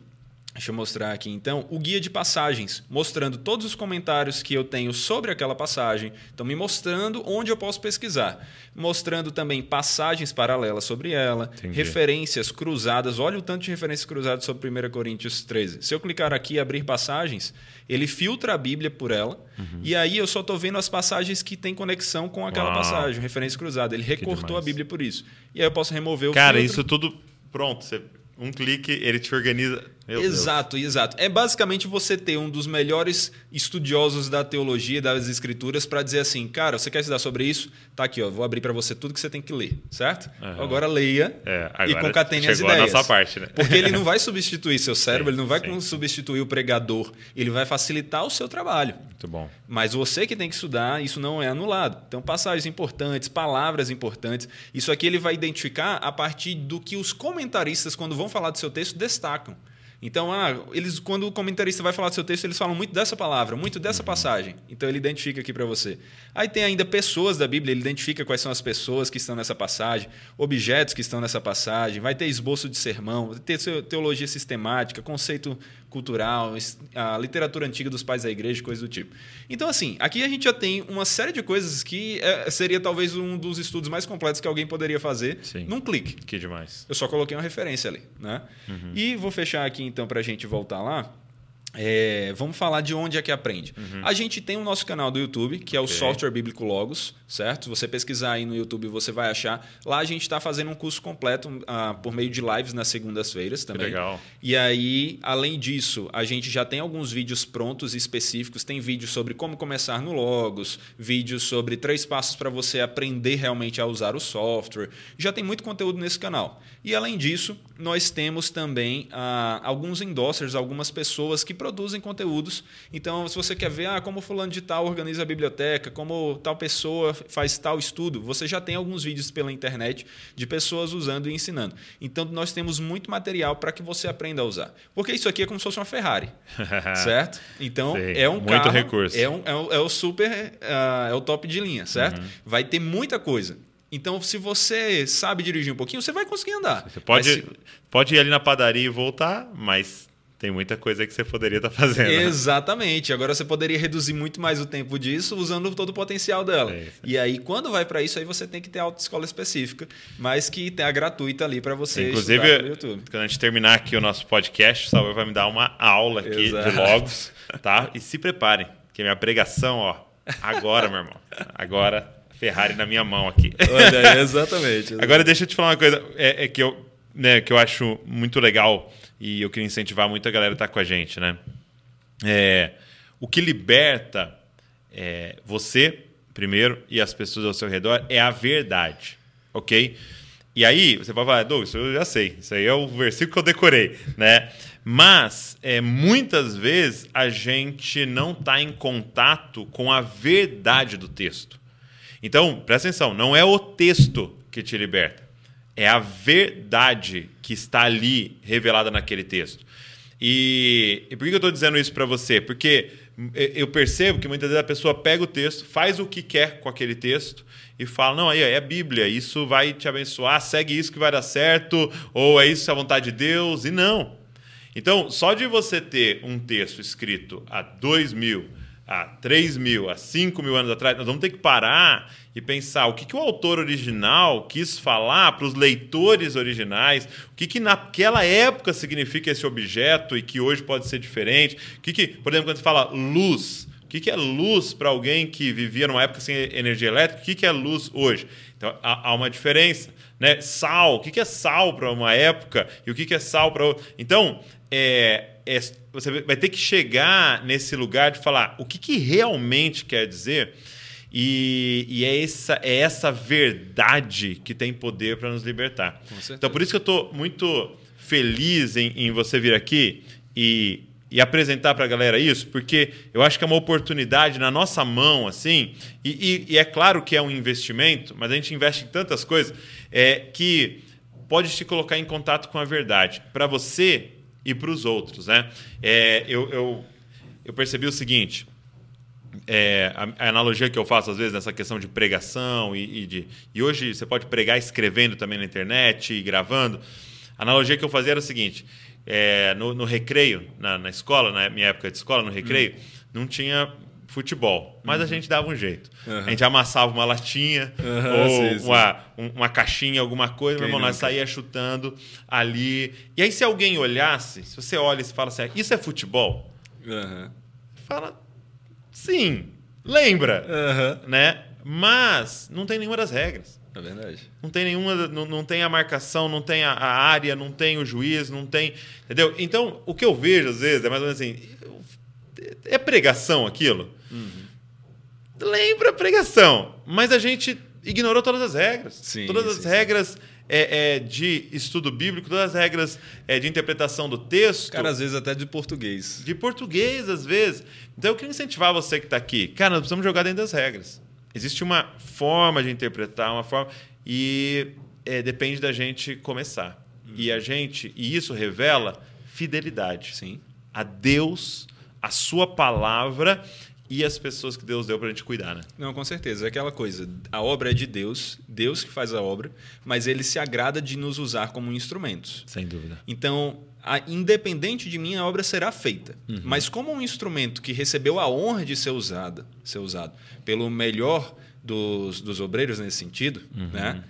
Deixa eu mostrar aqui então o guia de passagens, mostrando todos os comentários que eu tenho sobre aquela passagem. Então, me mostrando onde eu posso pesquisar. Mostrando também passagens paralelas sobre ela, Entendi. referências cruzadas. Olha o tanto de referências cruzadas sobre 1 Coríntios 13. Se eu clicar aqui e abrir passagens, ele filtra a Bíblia por ela. E aí eu só estou vendo as passagens que têm conexão com aquela Uau. passagem, referência cruzada. Ele recortou a. Bíblia por isso. E aí eu posso remover o cara filtro. isso tudo pronto você, um clique ele te organiza Meu Deus. exato, exato. É basicamente você ter um dos melhores estudiosos da teologia, das escrituras, para dizer assim, cara, você quer estudar sobre isso? Tá aqui, ó, vou abrir para você tudo que você tem que ler, certo? Aham. Agora leia É, e agora concatene as chegou a ideias. nossa parte, né? Porque ele não vai substituir seu cérebro, Sim, ele não vai sim. substituir o pregador, ele vai facilitar o seu trabalho. muito bom Mas você que tem que estudar, isso não é anulado. Então, passagens importantes, palavras importantes. Isso aqui ele vai identificar a partir do que os comentaristas, quando vão falar do seu texto, destacam. Então, ah, eles, quando o comentarista vai falar do seu texto, eles falam muito dessa palavra, muito dessa passagem. Então, ele identifica aqui para você. Aí tem ainda pessoas da Bíblia, ele identifica quais são as pessoas que estão nessa passagem, objetos que estão nessa passagem, vai ter esboço de sermão, vai ter teologia sistemática, conceito cultural, a literatura antiga dos pais da igreja, coisas do tipo. Então, assim, aqui a gente já tem uma série de coisas que é, seria talvez um dos estudos mais completos que alguém poderia fazer Sim. num clique. que demais Eu só coloquei uma referência ali, né? Uhum. E vou fechar aqui então para a gente voltar lá. É, vamos falar de onde é que aprende. A gente tem o nosso canal do YouTube, que é o Uhum. Ok. Software Bíblico Logos, certo? Se você pesquisar aí no YouTube, você vai achar. Lá a gente está fazendo um curso completo ah, por meio de lives nas segundas-feiras também. legal. E aí, além disso, a gente já tem alguns vídeos prontos e específicos. Tem vídeos sobre como começar no Logos, vídeos sobre três passos para você aprender realmente a usar o software. Já tem muito conteúdo nesse canal. E além disso, nós temos também ah, alguns endossers, algumas pessoas que produzem conteúdos. Então, se você quer ver ah, como fulano de tal organiza a biblioteca, como tal pessoa faz tal estudo, você já tem alguns vídeos pela internet de pessoas usando e ensinando. Então, nós temos muito material para que você aprenda a usar. Porque isso aqui é como se fosse uma Ferrari, certo? Então, Sei. é um Muito carro, recurso. É, um, é, o, é o super, ah, é o top de linha, certo? Uhum. Vai ter muita coisa. Então, se você sabe dirigir um pouquinho, você vai conseguir andar. Você pode, se- pode ir ali na padaria e voltar, mas tem muita coisa que você poderia estar fazendo. né? Exatamente. Agora você poderia reduzir muito mais o tempo disso usando todo o potencial dela. É. E aí, quando vai para isso, aí você tem que ter autoescola específica, mas que tem a gratuita ali para você Inclusive, quando a gente terminar aqui o nosso podcast, o Salvador vai me dar uma aula aqui Exato. de logos, tá? E se preparem, que minha pregação, ó, agora, meu irmão. Agora, Ferrari na minha mão aqui. Olha, exatamente. Agora deixa eu te falar uma coisa, é, é que, eu, né, que eu acho muito legal e eu queria incentivar muito a galera a estar com a gente, né? É, o que liberta é, você, primeiro, e as pessoas ao seu redor é a verdade, ok? E aí, você pode falar, Douglas, isso eu já sei, isso aí é o versículo que eu decorei, né? Mas, é, muitas vezes, a gente não está em contato com a verdade do texto. Então, presta atenção, não é o texto que te liberta, é a verdade que está ali revelada naquele texto. E, e por que eu estou dizendo isso para você? Porque eu percebo que muitas vezes a pessoa pega o texto, faz o que quer com aquele texto e fala: não, aí é a Bíblia, isso vai te abençoar, segue isso que vai dar certo, ou é isso a vontade de Deus, e não. Então, só de você ter um texto escrito há dois mil, há três mil, há cinco mil anos atrás, nós vamos ter que parar e pensar o que, que o autor original quis falar para os leitores originais, o que, que naquela época significa esse objeto e que hoje pode ser diferente. O que, que por exemplo, quando você fala luz, o que, que é luz para alguém que vivia numa época sem energia elétrica? O que, que é luz hoje? Então, há, há uma diferença. Né? Sal, o que, que é sal para uma época e o que, que é sal para outra? Então, é, é, você vai ter que chegar nesse lugar de falar o que, que realmente quer dizer. E, e é, essa, é essa verdade que tem poder para nos libertar. Então, por isso que eu estou muito feliz em, em você vir aqui e, e apresentar para a galera isso, porque eu acho que é uma oportunidade na nossa mão, assim, e, e- e é claro que é um investimento, mas a gente investe em tantas coisas é, que pode te colocar em contato com a verdade, para você e para os outros. Né? É, eu, eu, eu percebi o seguinte, é, a, a analogia que eu faço às vezes nessa questão de pregação e, e de e hoje você pode pregar escrevendo também na internet e gravando. A analogia que eu fazia era o seguinte: é, no, no recreio, na, na escola, na minha época de escola, no recreio, não tinha futebol, mas a gente dava um jeito. Uhum. A gente amassava uma latinha Uhum, ou sim, sim. uma, um- uma caixinha, alguma coisa, meu irmão, nós saía chutando ali. E aí, se alguém olhasse, se você olha e fala assim, isso é futebol? Fala, sim, lembra, né? Mas não tem nenhuma das regras. É verdade. Não tem nenhuma, não, não tem a marcação, não tem a, a área, não tem o juiz, não tem. Entendeu? Então, o que eu vejo às vezes é mais ou menos assim: é pregação aquilo? Lembra a pregação, mas a gente ignorou todas as regras. Sim, todas as sim, sim. regras é, é, de estudo bíblico, todas as regras é, de interpretação do texto. Cara, às vezes até de português. De português, às vezes. Então, eu queria incentivar você que está aqui. Cara, nós precisamos jogar dentro das regras. Existe uma forma de interpretar, uma forma. E é, depende da gente começar. E a gente. E isso revela fidelidade Sim. a Deus, a Sua palavra e as pessoas que Deus deu para a gente cuidar, né? Não, com certeza. É aquela coisa. A obra é de Deus, Deus que faz a obra, mas ele se agrada de nos usar como instrumentos. Sem dúvida. Então, a- independente de mim, a obra será feita. Mas como um instrumento que recebeu a honra de ser usado, ser usado pelo melhor dos, dos obreiros nesse sentido, né?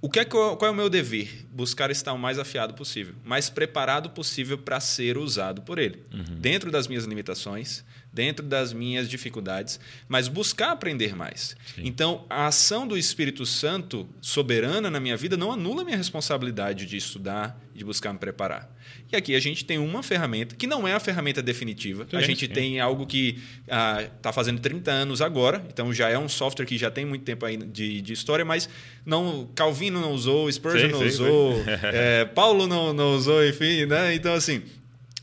O que é que eu- qual é o meu dever? Buscar estar o mais afiado possível, mais preparado possível para ser usado por ele, dentro das minhas limitações, dentro das minhas dificuldades, mas buscar aprender mais. Sim. Então, a ação do Espírito Santo soberana na minha vida não anula a minha responsabilidade de estudar, de buscar me preparar. E aqui a gente tem uma ferramenta que não é a ferramenta definitiva. Sim, a gente sim. tem algo que está ah, fazendo 30 anos agora, então já é um software que já tem muito tempo aí de, de história, mas não Calvino não usou, Spurgeon não usou, é, Paulo não, não usou, enfim, né? Então assim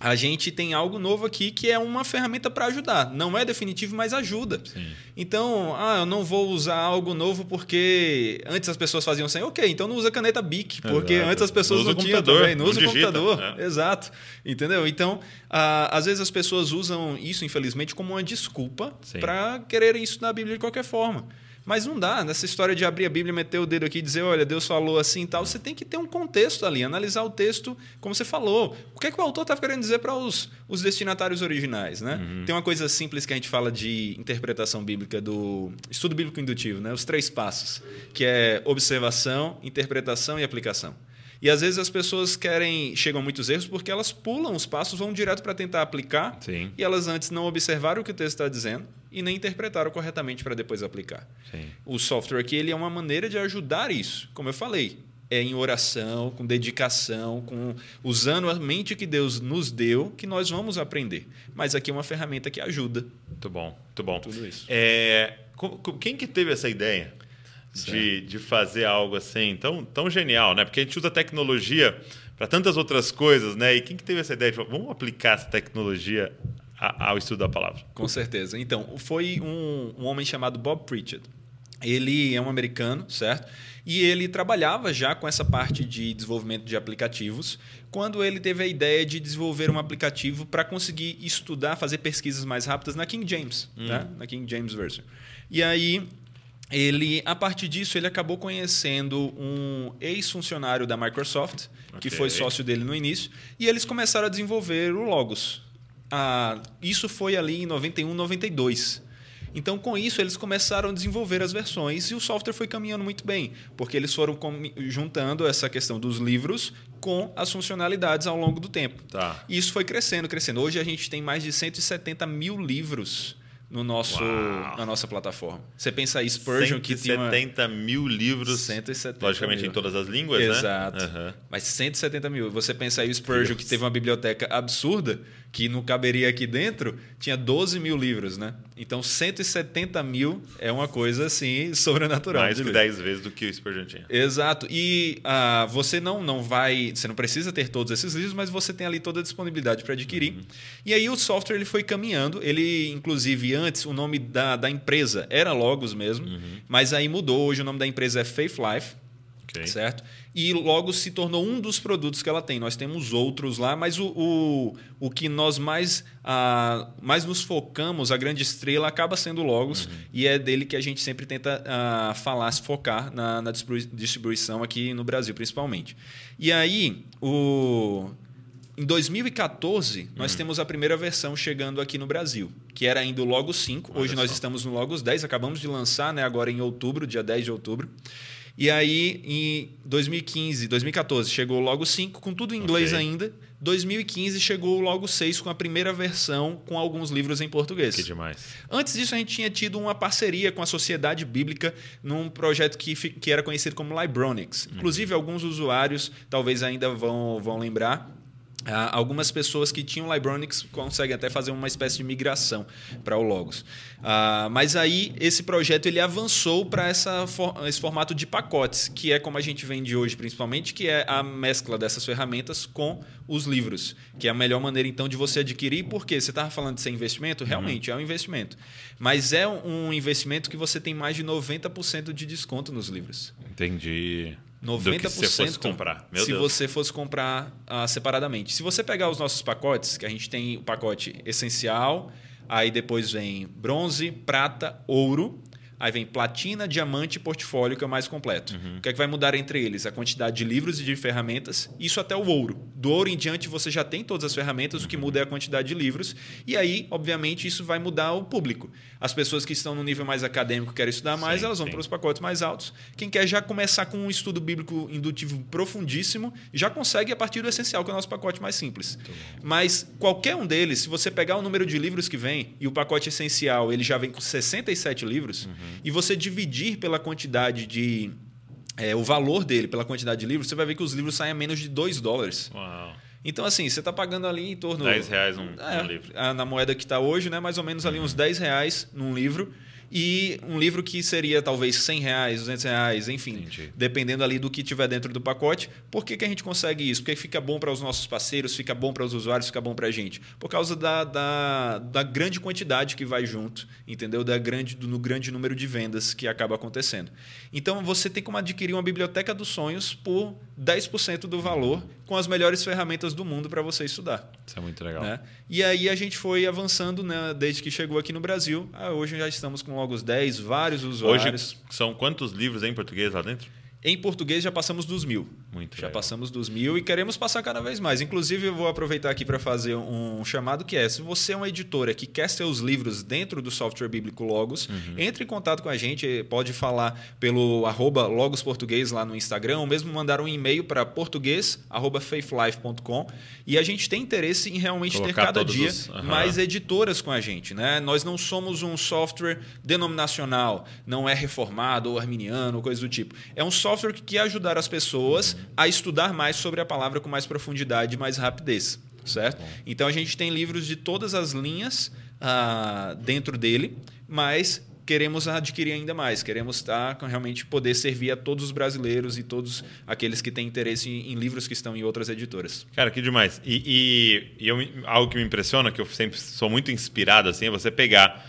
a gente tem algo novo aqui que é uma ferramenta para ajudar. Não é definitivo, mas ajuda. Sim. Então, ah, eu não vou usar algo novo porque antes as pessoas faziam assim, ok, então não usa caneta BIC, porque Exato. antes as pessoas não, não tinham também, não, não usa computador. É. Exato. Entendeu? Então, ah, às vezes as pessoas usam isso, infelizmente, como uma desculpa para quererem estudar a Bíblia de qualquer forma. Mas não dá, nessa história de abrir a Bíblia, meter o dedo aqui e dizer, olha, Deus falou assim e tal, você tem que ter um contexto ali, analisar o texto como você falou. O que é que o autor estava querendo dizer para os, os destinatários originais, né? Uhum. Tem uma coisa simples que a gente fala de interpretação bíblica do estudo bíblico indutivo, né? Os três passos, que é observação, interpretação e aplicação. E às vezes as pessoas querem, chegam a muitos erros porque elas pulam os passos, vão direto para tentar aplicar, Sim. e elas antes não observaram o que o texto está dizendo e nem interpretaram corretamente para depois aplicar. Sim. O software aqui ele é uma maneira de ajudar isso. Como eu falei, é em oração, com dedicação, com usando a mente que Deus nos deu, que nós vamos aprender. Mas aqui é uma ferramenta que ajuda. Muito bom, muito bom. Tudo isso. É, quem que teve essa ideia? de, de fazer algo assim tão, tão genial, né? Porque a gente usa tecnologia para tantas outras coisas, né? E quem que teve essa ideia de vamos aplicar essa tecnologia ao estudo da palavra? Com certeza. Então, foi um, um homem chamado Bob Pritchard. Ele é um americano, certo? E ele trabalhava já com essa parte de desenvolvimento de aplicativos, quando ele teve a ideia de desenvolver um aplicativo para conseguir estudar, fazer pesquisas mais rápidas na King James, hum. tá? na King James Version. E aí ele a partir disso ele acabou conhecendo um ex-funcionário da Microsoft okay. que foi sócio dele no início e eles começaram a desenvolver o Logos ah, isso foi ali em 91 92 então com isso eles começaram a desenvolver as versões e o software foi caminhando muito bem porque eles foram juntando essa questão dos livros com as funcionalidades ao longo do tempo tá. e isso foi crescendo crescendo hoje a gente tem mais de 170 mil livros no nosso, na nossa plataforma. Você pensa aí, Spurgeon, que tinha... 170 mil livros, 170 logicamente mil. em todas as línguas, Exato. né? Exato. Uhum. Mas 170 mil. Você pensa aí, Spurgeon, Deus. que teve uma biblioteca absurda, que não caberia aqui dentro, tinha 12 mil livros, né? Então, 170 mil é uma coisa, assim, sobrenatural. Mais que 10 vezes do que o Spurgeon tinha. Exato. E uh, você não, não vai... Você não precisa ter todos esses livros, mas você tem ali toda a disponibilidade para adquirir. Uhum. E aí o software ele foi caminhando. Ele, inclusive, antes, o nome da, da empresa era Logos mesmo, uhum. mas aí mudou. Hoje o nome da empresa é Faith Life. Okay. Certo? E logo se tornou um dos produtos que ela tem. Nós temos outros lá, mas o, o, o que nós mais, ah, mais nos focamos, a grande estrela, acaba sendo o Logos, uhum. e é dele que a gente sempre tenta ah, falar, se focar na, na distribuição aqui no Brasil, principalmente. E aí, o em 2014, nós hum. temos a primeira versão chegando aqui no Brasil, que era ainda o Logos 5. Olha Hoje só. nós estamos no Logos 10, acabamos de lançar, né, agora em outubro, dia 10 de outubro. E aí, em 2015, 2014, chegou o Logos 5, com tudo em inglês okay. ainda. 2015 chegou o Logos 6 com a primeira versão com alguns livros em português. Que demais. Antes disso, a gente tinha tido uma parceria com a Sociedade Bíblica num projeto que, que era conhecido como Libronics. Uhum. Inclusive, alguns usuários talvez ainda vão, vão lembrar Uh, algumas pessoas que tinham Libronics conseguem até fazer uma espécie de migração para o Logos. Uh, mas aí esse projeto ele avançou para for, esse formato de pacotes, que é como a gente vende hoje principalmente, que é a mescla dessas ferramentas com os livros, que é a melhor maneira então de você adquirir, porque você estava falando de ser investimento, realmente uhum. é um investimento. Mas é um investimento que você tem mais de 90% de desconto nos livros. Entendi. 90% do que se fosse comprar. Meu se Deus. você fosse comprar uh, separadamente. Se você pegar os nossos pacotes, que a gente tem o pacote essencial, aí depois vem bronze, prata, ouro, aí vem platina, diamante e portfólio, que é o mais completo. Uhum. O que é que vai mudar entre eles? A quantidade de livros e de ferramentas, isso até o ouro. Do ouro em diante você já tem todas as ferramentas, o que muda é a quantidade de livros. E aí, obviamente, isso vai mudar o público. As pessoas que estão no nível mais acadêmico querem estudar mais, Sim, elas vão sim. para os pacotes mais altos. Quem quer já começar com um estudo bíblico indutivo profundíssimo, já consegue a partir do essencial, que é o nosso pacote mais simples. Mas qualquer um deles, se você pegar o número de livros que vem e o pacote essencial ele já vem com 67 livros, Uhum. e você dividir pela quantidade de. É, o valor dele pela quantidade de livros, você vai ver que os livros saem a menos de 2 dólares. Uau. Então, assim, você está pagando ali em torno. 10 reais um, É, um livro. Na moeda que está hoje, né? Mais ou menos ali uns 10 reais num livro. E um livro que seria talvez 100 reais, 200 reais, enfim, Entendi. dependendo ali do que tiver dentro do pacote. Por que, que a gente consegue isso? Porque fica bom para os nossos parceiros, fica bom para os usuários, fica bom para a gente. Por causa da, da, da grande quantidade que vai junto, entendeu? Da grande, do no grande número de vendas que acaba acontecendo. Então você tem como adquirir uma biblioteca dos sonhos por 10% do valor, com as melhores ferramentas do mundo para você estudar. Isso é muito legal. Né? E aí a gente foi avançando né, desde que chegou aqui no Brasil. Ah, hoje já estamos com logo os 10, vários Hoje usuários. são quantos livros em português lá dentro? Em português já passamos dos mil. Muito Já legal. passamos dos mil e queremos passar cada vez mais. Inclusive, eu vou aproveitar aqui para fazer um chamado que é: se você é uma editora que quer seus livros dentro do software bíblico Logos, Uhum. entre em contato com a gente. Pode falar pelo arroba Logos Português lá no Instagram, ou mesmo mandar um e-mail para português.faithlife.com. E a gente tem interesse em realmente ter Colocar cada todos dia os- aham. mais editoras com a gente. Né? Nós não somos um software denominacional, não é reformado ou arminiano ou coisa do tipo. É um software que quer ajudar as pessoas a estudar mais sobre a palavra com mais profundidade e mais rapidez. Certo? Então a gente tem livros de todas as linhas ah, dentro dele, mas queremos adquirir ainda mais, queremos estar com realmente poder servir a todos os brasileiros e todos aqueles que têm interesse em, em livros que estão em outras editoras. Cara, que demais. E, e- e eu algo que me impressiona, que eu sempre sou muito inspirado, assim, é você pegar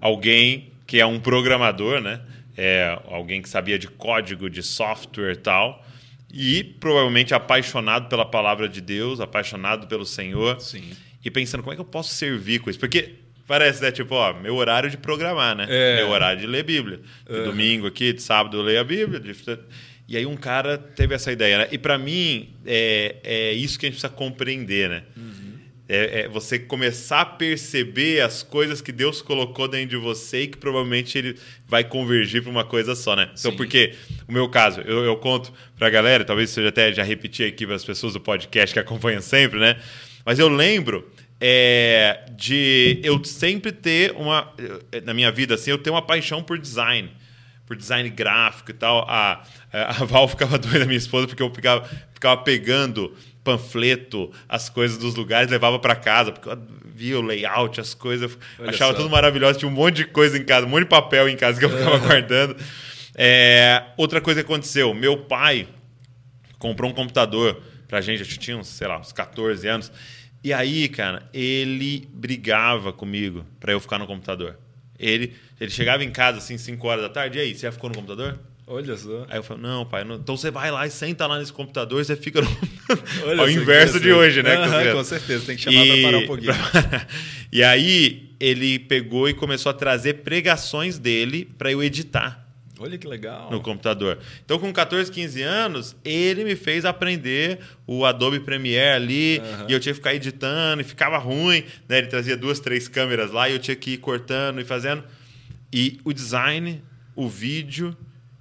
alguém que é um programador, né? É, alguém que sabia de código, de software e tal, e provavelmente apaixonado pela palavra de Deus, apaixonado pelo Senhor, Sim. e pensando como é que eu posso servir com isso. Porque parece, né? Tipo, ó, meu horário de programar, né? É. Meu horário de ler Bíblia. De domingo aqui, de sábado eu leio a Bíblia. de- E aí um cara teve essa ideia, né? E para mim, é, é isso que a gente precisa compreender, né? É, é você começar a perceber as coisas que Deus colocou dentro de você e que provavelmente ele vai convergir para uma coisa só, né? Então, Sim. porque o meu caso, eu, eu conto para a galera, talvez seja até já repetir aqui para as pessoas do podcast que acompanham sempre, né? Mas eu lembro é, de eu sempre ter uma na minha vida assim, eu tenho uma paixão por design por design gráfico e tal. A, a Val ficava doida, minha esposa, porque eu ficava, ficava pegando panfleto, as coisas dos lugares, levava para casa, porque eu via o layout, as coisas, Olha achava só. tudo maravilhoso, tinha um monte de coisa em casa, um monte de papel em casa que eu ficava guardando. É, outra coisa que aconteceu, meu pai comprou um computador pra gente, eu tinha uns, sei lá, uns 14 anos. E aí, cara, ele brigava comigo pra eu ficar no computador. Ele, ele chegava em casa assim, 5 horas da tarde, e aí, você já ficou no computador? Olha só. Aí eu falei, não, pai, não- então você vai lá e senta lá nesse computador e você fica no... Ao inverso de hoje, né? Cruzeiro? com certeza, tem que chamar pra parar um pouquinho. e aí ele pegou e começou a trazer pregações dele pra eu editar Olha que legal. no computador. Então, com 14, 15 anos, ele me fez aprender o Adobe Premiere ali, Aham. e eu tinha que ficar editando, e ficava ruim, né? Ele trazia duas, três câmeras lá, e eu tinha que ir cortando e fazendo. E o design, o vídeo,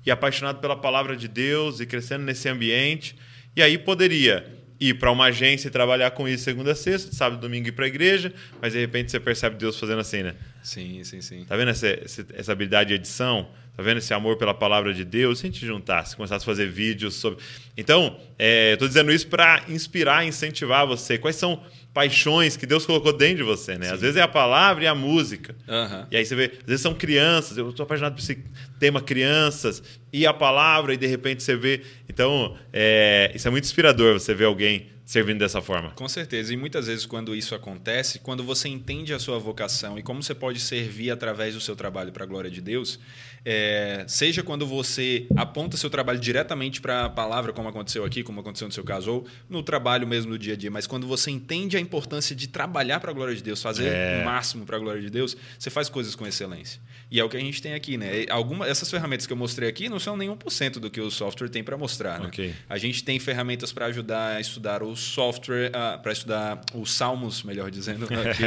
e apaixonado pela palavra de Deus, e crescendo nesse ambiente. E aí poderia ir para uma agência e trabalhar com isso segunda a sexta, sábado e domingo ir para a igreja, mas de repente você percebe Deus fazendo assim, né? Sim, sim, sim. Tá vendo essa, essa, habilidade de edição? Tá vendo esse amor pela palavra de Deus? Se a gente juntasse, começasse a fazer vídeos sobre. Então, é, eu tô dizendo isso para inspirar, incentivar você. Quais são paixões que Deus colocou dentro de você, né? Às vezes é a palavra e a música. Aham. E aí você vê, às vezes são crianças, eu estou apaixonado por esse tema crianças, e a palavra, e de repente você vê. Então, é, isso é muito inspirador você ver alguém servindo dessa forma. Com certeza. E muitas vezes, quando isso acontece, quando você entende a sua vocação e como você pode servir através do seu trabalho para a glória de Deus, é, seja quando você aponta seu trabalho diretamente para a palavra, como aconteceu aqui, como aconteceu no seu caso, ou no trabalho mesmo do dia a dia, mas quando você entende a importância de trabalhar para a glória de Deus, fazer É. o máximo para a glória de Deus, você faz coisas com excelência. E é o que a gente tem aqui, né? Alguma, essas ferramentas que eu mostrei aqui não são nenhum por cento do que o software tem para mostrar, né? Ok. A gente tem ferramentas para ajudar a estudar o, o software, uh, para estudar os salmos, melhor dizendo. Aqui,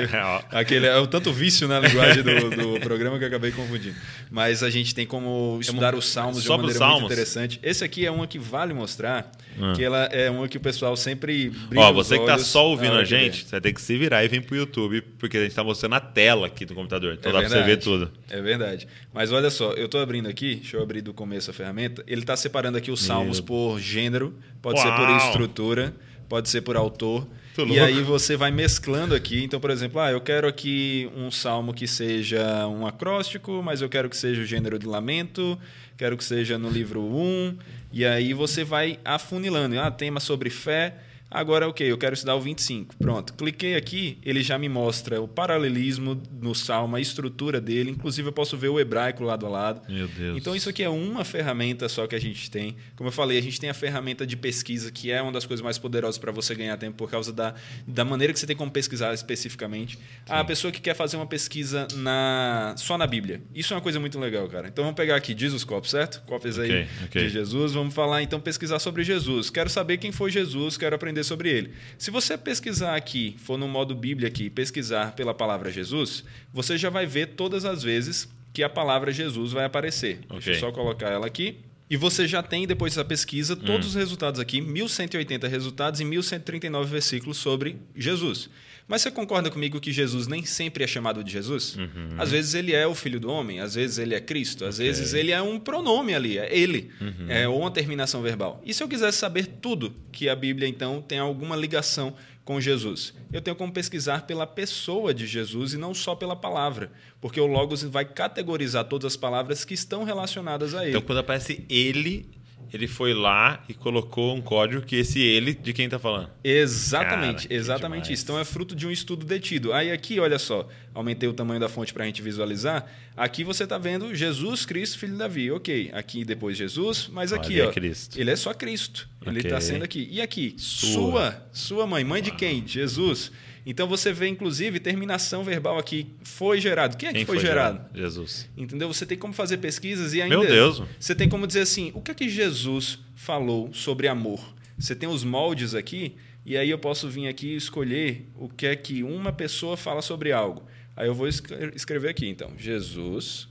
aquele, é o tanto vício na linguagem do, do programa que eu acabei confundindo. Mas a gente tem como estudar os salmos de uma maneira muito interessante. Esse aqui é uma que vale mostrar, ah. que ela é uma que o pessoal sempre Ó, você que está só ouvindo a gente, você vai ter que se virar e vir para o YouTube, porque a gente está mostrando a tela aqui do computador. Então é dá para você ver tudo. É verdade. Mas olha só, eu estou abrindo aqui, deixa eu abrir do começo a ferramenta. Ele está separando aqui os salmos Meu. por gênero, pode Uau. ser por estrutura, pode ser por autor. Tô e louco. aí você vai mesclando aqui. Então, por exemplo, ah, eu quero aqui um salmo que seja um acróstico, mas eu quero que seja o gênero de lamento, quero que seja no livro 1. E aí você vai afunilando. Ah, tema sobre fé. Agora, ok, eu quero estudar o 25. Pronto, cliquei aqui, ele já me mostra o paralelismo no salmo, a estrutura dele. Inclusive, eu posso ver o hebraico lado a lado. Meu Deus. Então, isso aqui é uma ferramenta só que a gente tem. Como eu falei, a gente tem a ferramenta de pesquisa, que é uma das coisas mais poderosas para você ganhar tempo, por causa da, da maneira que você tem como pesquisar especificamente. Ah, a pessoa que quer fazer uma pesquisa na, só na Bíblia. Isso é uma coisa muito legal, cara. Então, vamos pegar aqui Jesus Copos, certo? Cópias aí okay, okay. de Jesus. Vamos falar, então, pesquisar sobre Jesus. Quero saber quem foi Jesus, quero aprender aprender sobre ele. Se você pesquisar aqui, for no modo Bíblia aqui, pesquisar pela palavra Jesus, você já vai ver todas as vezes que a palavra Jesus vai aparecer. Okay. Deixa eu só colocar ela aqui. E você já tem, depois dessa pesquisa, todos hum. os resultados aqui, 1.180 resultados e 1.139 versículos sobre Jesus. Mas você concorda comigo que Jesus nem sempre é chamado de Jesus? Uhum. Às vezes ele é o filho do homem, às vezes ele é Cristo, às okay. vezes ele é um pronome ali, é ele, uhum. é, ou uma terminação verbal. E se eu quisesse saber tudo que a Bíblia, então, tem alguma ligação com Jesus? Eu tenho como pesquisar pela pessoa de Jesus e não só pela palavra, porque o Logos vai categorizar todas as palavras que estão relacionadas a ele. Então, quando aparece ele, ele foi lá e colocou um código que esse ele de quem está falando. Exatamente, Cara, exatamente isso. Então é fruto de um estudo detido. Aí aqui, olha só, aumentei o tamanho da fonte para a gente visualizar. Aqui você está vendo Jesus Cristo, filho de Davi. Ok, aqui depois Jesus, mas aqui, olha, ó, Cristo. ele é só Cristo. Ele está okay. sendo aqui. E aqui, sua, sua, sua mãe. Mãe de quem? Jesus. Então você vê, inclusive, terminação verbal aqui. Foi gerado. Quem é que foi, foi gerado? gerado? Jesus. Entendeu? Você tem como fazer pesquisas e ainda. Meu Deus. Você tem como dizer assim: o que é que Jesus falou sobre amor? Você tem os moldes aqui, e aí eu posso vir aqui e escolher o que é que uma pessoa fala sobre algo. Aí eu vou escrever aqui, então, Jesus.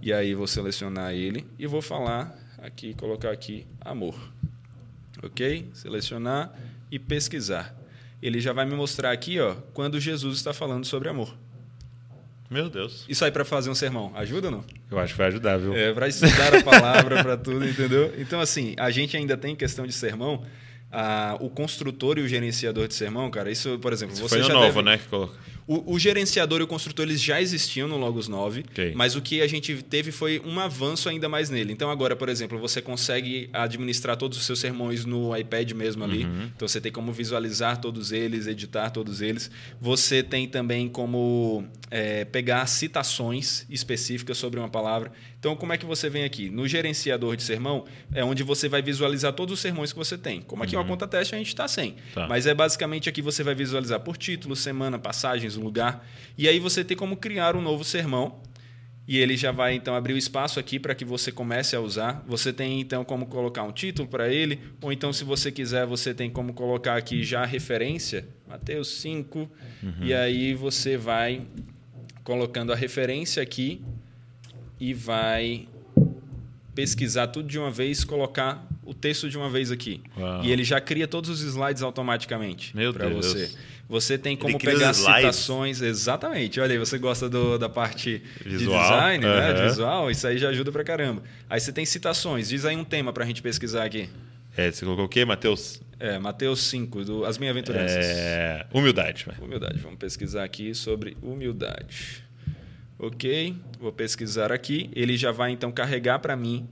E aí vou selecionar ele e vou falar aqui, colocar aqui amor. Ok? Selecionar e pesquisar ele já vai me mostrar aqui, ó, quando Jesus está falando sobre amor. Meu Deus. Isso aí para fazer um sermão, ajuda ou não? Eu acho que vai ajudar, viu? É, para estudar a palavra, para tudo, entendeu? Então, assim, a gente ainda tem questão de sermão. Ah, o construtor e o gerenciador de sermão, cara, isso, por exemplo, isso você foi já novo, deve... né? Que coloca. O, o, gerenciador e o construtor eles já existiam no Logos 9, okay. mas o que a gente teve foi um avanço ainda mais nele. Então, agora, por exemplo, você consegue administrar todos os seus sermões no iPad mesmo ali. Uhum. Então, você tem como visualizar todos eles, editar todos eles. Você tem também como é, pegar citações específicas sobre uma palavra. Então, como é que você vem aqui? No gerenciador de sermão, é onde você vai visualizar todos os sermões que você tem. Como aqui uhum. é uma conta teste, a gente está sem. Tá. Mas é basicamente aqui você vai visualizar por título, semana, passagens, lugar. E aí você tem como criar um novo sermão. E ele já vai então abrir o espaço aqui para que você comece a usar. Você tem então como colocar um título para ele, ou então se você quiser, você tem como colocar aqui já a referência, Mateus 5, uhum. e aí você vai colocando a referência aqui e vai pesquisar tudo de uma vez, colocar o texto de uma vez aqui. Uau. E ele já cria todos os slides automaticamente para você. Você tem como pegar citações. Exatamente. Olha aí, você gosta do, da parte visual. de design, uhum. né? visual, isso aí já ajuda pra caramba. Aí você tem citações. Diz aí um tema pra gente pesquisar aqui. É, você colocou o quê, Mateus? É, Mateus 5, do As Minhas Aventuranças. É... Humildade. Humildade. Vamos pesquisar aqui sobre humildade. Ok, vou pesquisar aqui. Ele já vai então carregar para mim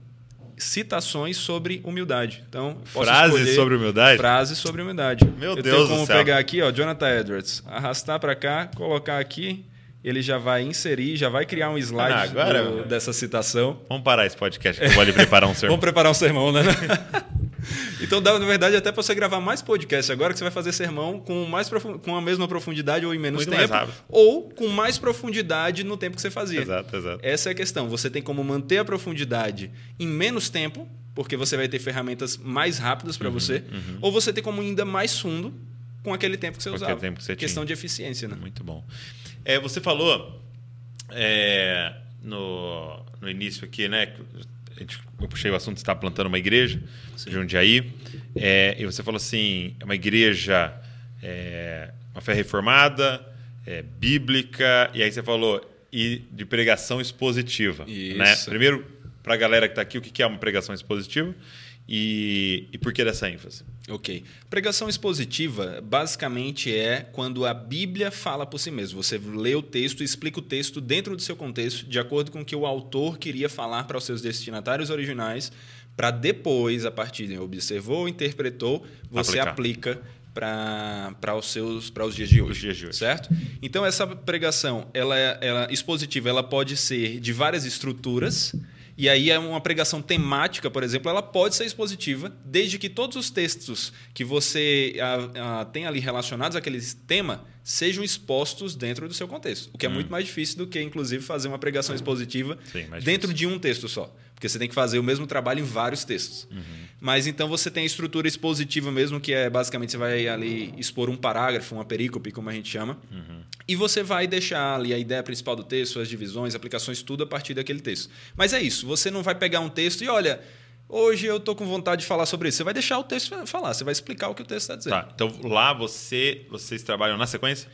citações sobre humildade. Então, frases sobre humildade? Frases sobre humildade. Meu Eu Deus tenho como do céu. pegar aqui, ó, Jonathan Edwards, arrastar para cá, colocar aqui, ele já vai inserir, já vai criar um slide ah, agora, do, dessa citação. Vamos parar esse podcast que eu vou ali preparar um sermão. Vamos preparar um sermão, né? Então dá, na verdade, até para você gravar mais podcast agora, que você vai fazer sermão com, mais com a mesma profundidade ou em menos Muito tempo. Ou com mais profundidade no tempo que você fazia. Exato, exato. Essa é a questão. Você tem como manter a profundidade em menos tempo porque você vai ter ferramentas mais rápidas para você, ou você tem como ainda mais fundo com aquele tempo que você usava. tempo que você Questão tinha. de eficiência, né? Muito bom. É, você falou é, no, no início aqui, né? Gente- Eu puxei o assunto, você está plantando uma igreja, Jundiaí, é, e você falou assim, é uma igreja, é, uma fé reformada, é, bíblica, e aí você falou e de pregação expositiva. Isso. Né? Primeiro, para a galera que está aqui, o que é uma pregação expositiva e, e por que dessa ênfase? Ok. Pregação expositiva basicamente é quando a Bíblia fala por si mesmo. Você lê o texto e explica o texto dentro do seu contexto, de acordo com o que o autor queria falar para os seus destinatários originais, para depois, a partir de observou, interpretou, você Aplicar. aplica para os seus para os dias de hoje, Os dias de hoje. certo? Então essa pregação, ela, é- ela expositiva, ela pode ser de várias estruturas. E aí é uma pregação temática, por exemplo, ela pode ser expositiva, desde que todos os textos que você ah, ah, tem ali relacionados àquele tema sejam expostos dentro do seu contexto. O que é muito mais difícil do que, inclusive, fazer uma pregação expositiva Hum. Sim, dentro difícil. de um texto só. Porque você tem que fazer o mesmo trabalho em vários textos. Uhum. Mas então você tem a estrutura expositiva mesmo, que é basicamente você vai ali expor um parágrafo, uma perícope, como a gente chama. Uhum. E você vai deixar ali a ideia principal do texto, as divisões, aplicações, tudo a partir daquele texto. Mas é isso, você não vai pegar um texto e olha, hoje eu tô com vontade de falar sobre isso. Você vai deixar o texto falar, você vai explicar o que o texto está dizendo. Tá, então lá você, vocês trabalham na sequência?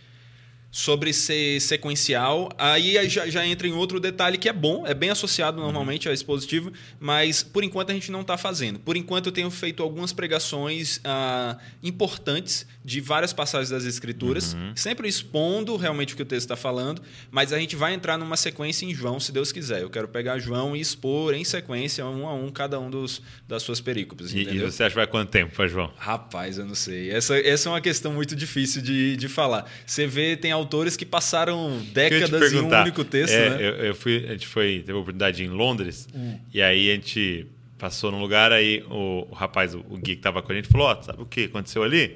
Sobre ser sequencial, aí já, já entra em outro detalhe que é bom, é bem associado normalmente à expositiva, mas por enquanto a gente não está fazendo. Por enquanto eu tenho feito algumas pregações ah, importantes de várias passagens das Escrituras, sempre expondo realmente o que o texto está falando, mas a gente vai entrar numa sequência em João, se Deus quiser. Eu quero pegar João e expor em sequência, um a um, cada um dos, das suas perícopes. E, e você acha que vai quanto tempo, João? Rapaz, eu não sei. Essa, essa é uma questão muito difícil de, de falar. Você vê, tem autores que passaram décadas em um único texto, É, né? Hum. eu, eu fui, a gente foi, teve a oportunidade em Londres, e aí a gente passou num lugar, aí o, o rapaz, o, o Gui que tava com a gente, falou, ó, sabe o que aconteceu ali?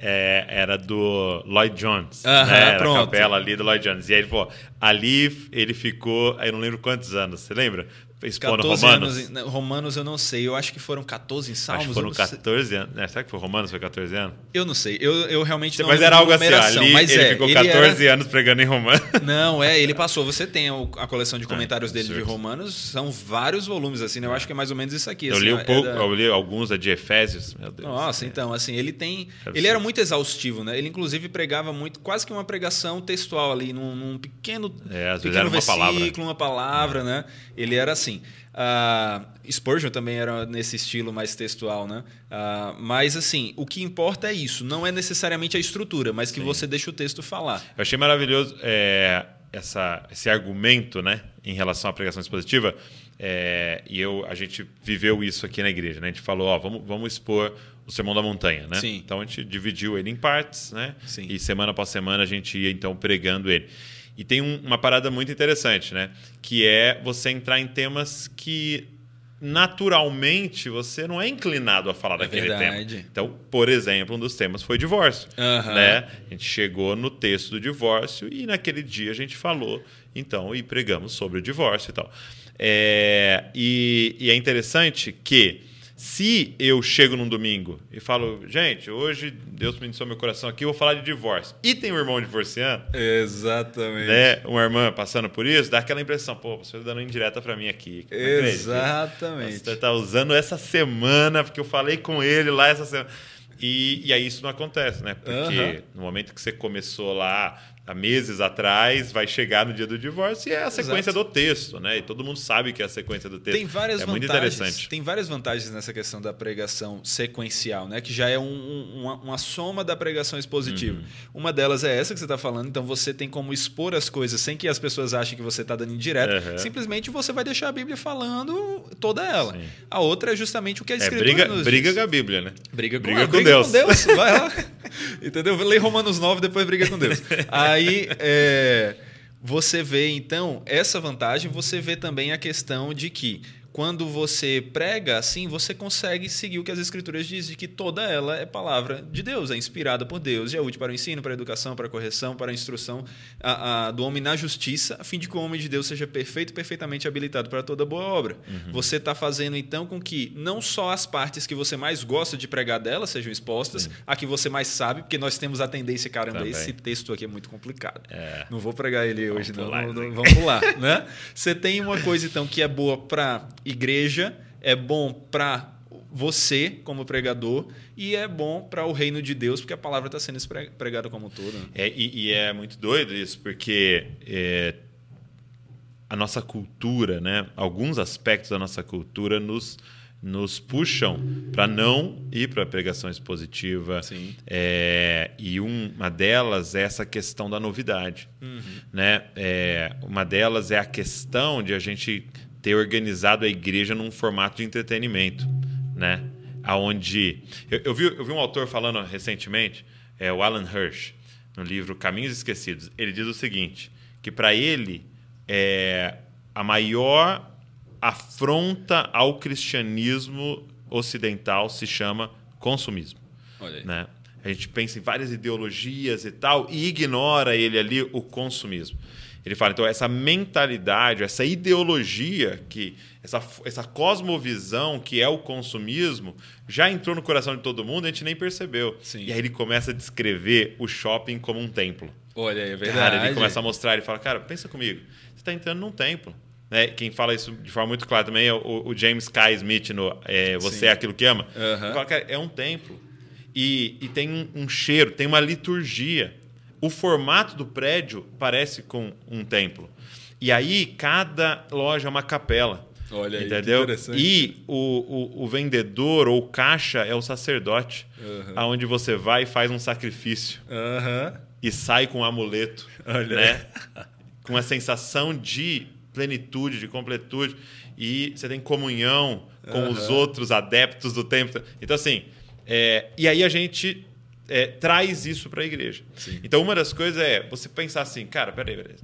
É, era do Lloyd Jones, Aham, né? Era a pronto. capela ali do Lloyd Jones. E aí ele falou, ali ele ficou, aí eu não lembro quantos anos, você lembra? 14 Romanos. anos. Romanos eu não sei. Eu acho que foram 14 em Salmos. Acho que foram eu, não sei. 14 anos. né? Será que foi Romanos? Foi 14 anos? eu não sei. Eu, eu realmente não Mas era algo assim, ali mas ele é, ficou ele 14 era- anos pregando em Romanos. Não, é, ele passou. Você tem a coleção de comentários dele de. Romanos, são vários volumes, assim, né? Eu acho que é mais ou menos isso aqui. Eu assim, li é um pouco, da- eu li alguns da de Efésios. Meu Deus. Nossa, É. então, assim, ele tem. Ele era muito exaustivo, né? Ele, inclusive, pregava muito, quase que uma pregação textual ali, num, num pequeno, É, às vezes pequeno era uma versículo, palavra. uma palavra, né? Ele era assim. Ah, Spurgeon também era nesse estilo mais textual, né? Ah, mas, assim, o que importa é isso. Não é necessariamente a estrutura, mas que você deixa o texto falar. Eu achei maravilhoso é, essa, esse argumento, né, em relação à pregação expositiva. É, e eu, a gente viveu isso aqui na igreja, né? A gente falou, ó, vamos, vamos expor o Sermão da Montanha, né? Sim. Então a gente dividiu ele em partes, né? Sim. E semana após semana a gente ia então pregando ele. E tem um- uma parada muito interessante, né? Que é você entrar em temas que naturalmente você não é inclinado a falar É daquele verdade. tema. Então, por exemplo, um dos temas foi divórcio, Aham. né? A gente chegou no texto do divórcio e naquele dia a gente falou, então, e pregamos sobre o divórcio e tal. É, e, e é interessante que se eu chego num domingo e falo, gente, hoje Deus me iniciou meu coração aqui, eu vou falar de divórcio. E tem um irmão divorciando, Exatamente. né? Uma irmã passando por isso, dá aquela impressão, pô, você está dando indireta para mim aqui. Exatamente. Você está usando essa semana, porque eu falei com ele lá essa semana. E, e aí isso não acontece, né? Porque Aham. no momento que você começou lá há meses atrás, vai chegar no dia do divórcio e é a sequência Exato. do texto, né? E todo mundo sabe que é a sequência do texto. Tem várias é muito vantagens. interessante. Tem várias vantagens nessa questão da pregação sequencial, né? Que já é um- um- uma, uma soma da pregação expositiva. Uhum. Uma delas é essa que você está falando. Então você tem como expor as coisas sem que as pessoas achem que você está dando indireta. Uhum. Simplesmente você vai deixar a Bíblia falando toda ela. Sim. A outra é justamente o que a É, Escritura briga, nos briga diz. com a Bíblia, né? Briga com, Briga ah, com briga Deus. com Deus. Vai lá. Entendeu? Lê Romanos 9, depois briga com Deus. Aí é, você vê, então, essa vantagem, você vê também a questão de que quando você prega assim, você consegue seguir o que as escrituras dizem, que toda ela é palavra de Deus, é inspirada por Deus, e é útil para o ensino, para a educação, para a correção, para a instrução a, a, do homem na justiça, a fim de que o homem de Deus seja perfeito, perfeitamente habilitado para toda boa obra. Uhum. Você está fazendo então com que não só as partes que você mais gosta de pregar dela sejam expostas, Sim. a que você mais sabe, porque nós temos a tendência, caramba, Também. esse texto aqui é muito complicado. É. Não vou pregar ele hoje, vamos não, pular, não, não, Vamos pular, né? Você tem uma coisa então que é boa para igreja, é bom para você como pregador e é bom para o reino de Deus porque a palavra está sendo pregada como um todo. Né? É, e, e, é muito doido isso porque é, a nossa cultura, né, alguns aspectos da nossa cultura nos nos puxam para não ir para pregação expositiva. Sim. É, e uma delas é essa questão da novidade. Uhum. Né? É, uma delas é a questão de a gente ter organizado a igreja num formato de entretenimento, né? Aonde eu, eu, vi, eu vi um autor falando recentemente, é o Alan Hirsch, no livro Caminhos Esquecidos. Ele diz o seguinte, que para ele é a maior afronta ao cristianismo ocidental se chama consumismo, né? A gente pensa em várias ideologias e tal e ignora ele ali o consumismo. Ele fala, então, essa mentalidade, essa ideologia, que essa, essa cosmovisão que é o consumismo, já entrou no coração de todo mundo e a gente nem percebeu. Sim. E aí ele começa a descrever o shopping como um templo. Olha, é verdade. Cara, ele começa a mostrar, ele fala, cara, pensa comigo, você está entrando num templo. Né? Quem fala isso de forma muito clara também é o, o James K. Smith no é, Você Sim. é Aquilo que Ama. Uhum. Fala, cara, é um templo. E, e tem um, um cheiro, tem uma liturgia o formato do prédio parece com um templo. E aí cada loja é uma capela. Olha entendeu? Aí, e o, o, o, vendedor ou caixa é o sacerdote, uhum. aonde você vai e faz um sacrifício uhum. e sai com um amuleto, Olha. né? com a sensação de plenitude, de completude e você tem comunhão com uhum. os outros adeptos do templo. Então assim, é, e aí a gente é, traz isso para a igreja. Sim. Então, uma das coisas é você pensar assim, cara, peraí, peraí.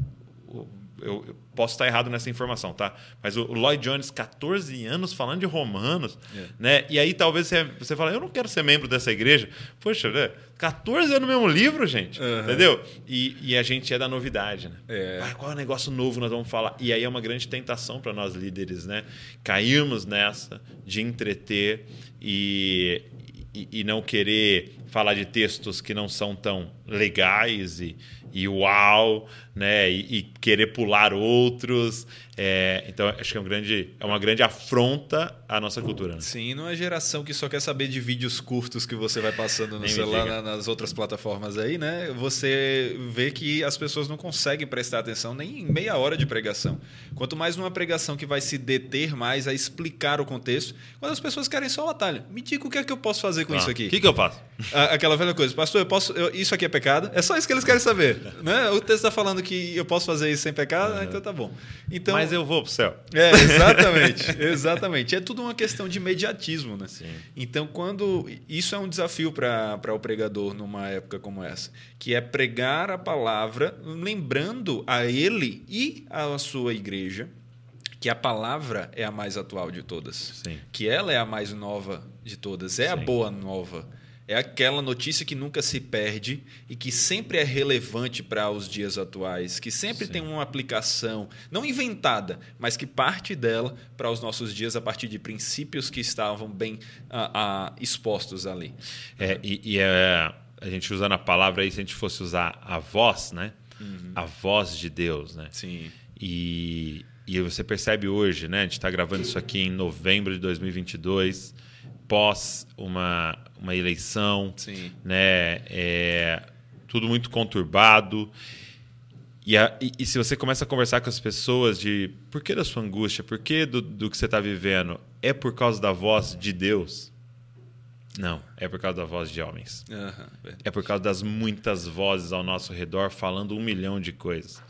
Eu, eu, posso estar errado nessa informação, tá? Mas o Lloyd Jones, 14 anos falando de romanos, é. né? E aí talvez você, você fale, eu não quero ser membro dessa igreja. Poxa, né? 14 anos no mesmo livro, gente. Uhum. Entendeu? E, e, a gente é da novidade, né? É. Ah, qual é o negócio novo nós vamos falar? E aí é uma grande tentação para nós líderes, né? Cairmos nessa de entreter e, e, e, não querer falar de textos que não são tão legais e, e uau, né? E, e querer pular outros. É, então, acho que é, um grande, é uma grande afronta à nossa cultura. Né? Sim, não é geração que só quer saber de vídeos curtos que você vai passando no celular, na, nas outras plataformas aí, né? Você vê que as pessoas não conseguem prestar atenção nem em meia hora de pregação. Quanto mais numa pregação que vai se deter mais a explicar o contexto, quando as pessoas querem só o atalho. Me diga o que é que eu posso fazer com ah, isso aqui. O que, que eu faço? Aquela velha coisa, pastor, eu posso. Eu, isso aqui é pecado? É só isso que eles querem saber. né? O texto está falando que eu posso fazer isso sem pecado, uhum. então tá bom. Então, Mas eu vou pro céu. É, exatamente. exatamente. É tudo uma questão de imediatismo, né? Sim. Então, quando. Isso é um desafio para o pregador numa época como essa, que é pregar a palavra, lembrando a ele e a sua igreja que a palavra é a mais atual de todas. Sim. Que ela é a mais nova de todas. É Sim. a boa nova é aquela notícia que nunca se perde e que sempre é relevante para os dias atuais, que sempre Sim. tem uma aplicação, não inventada, mas que parte dela para os nossos dias a partir de princípios que estavam bem uh, uh, expostos ali. É, e, e é, a gente usando a palavra aí, se a gente fosse usar a voz, né? Uhum. A voz de Deus, né? Sim. E, e você percebe hoje, né? A gente está gravando isso aqui em novembro de 2022 pós uma, uma eleição, Sim. né? É, tudo muito conturbado. E, a, e, e, se você começa a conversar com as pessoas de por que da sua angústia, por que do, do que você está vivendo, é por causa da voz de Deus? Não, é por causa da voz de homens. Uhum, é por causa das muitas vozes ao nosso redor falando um milhão de coisas.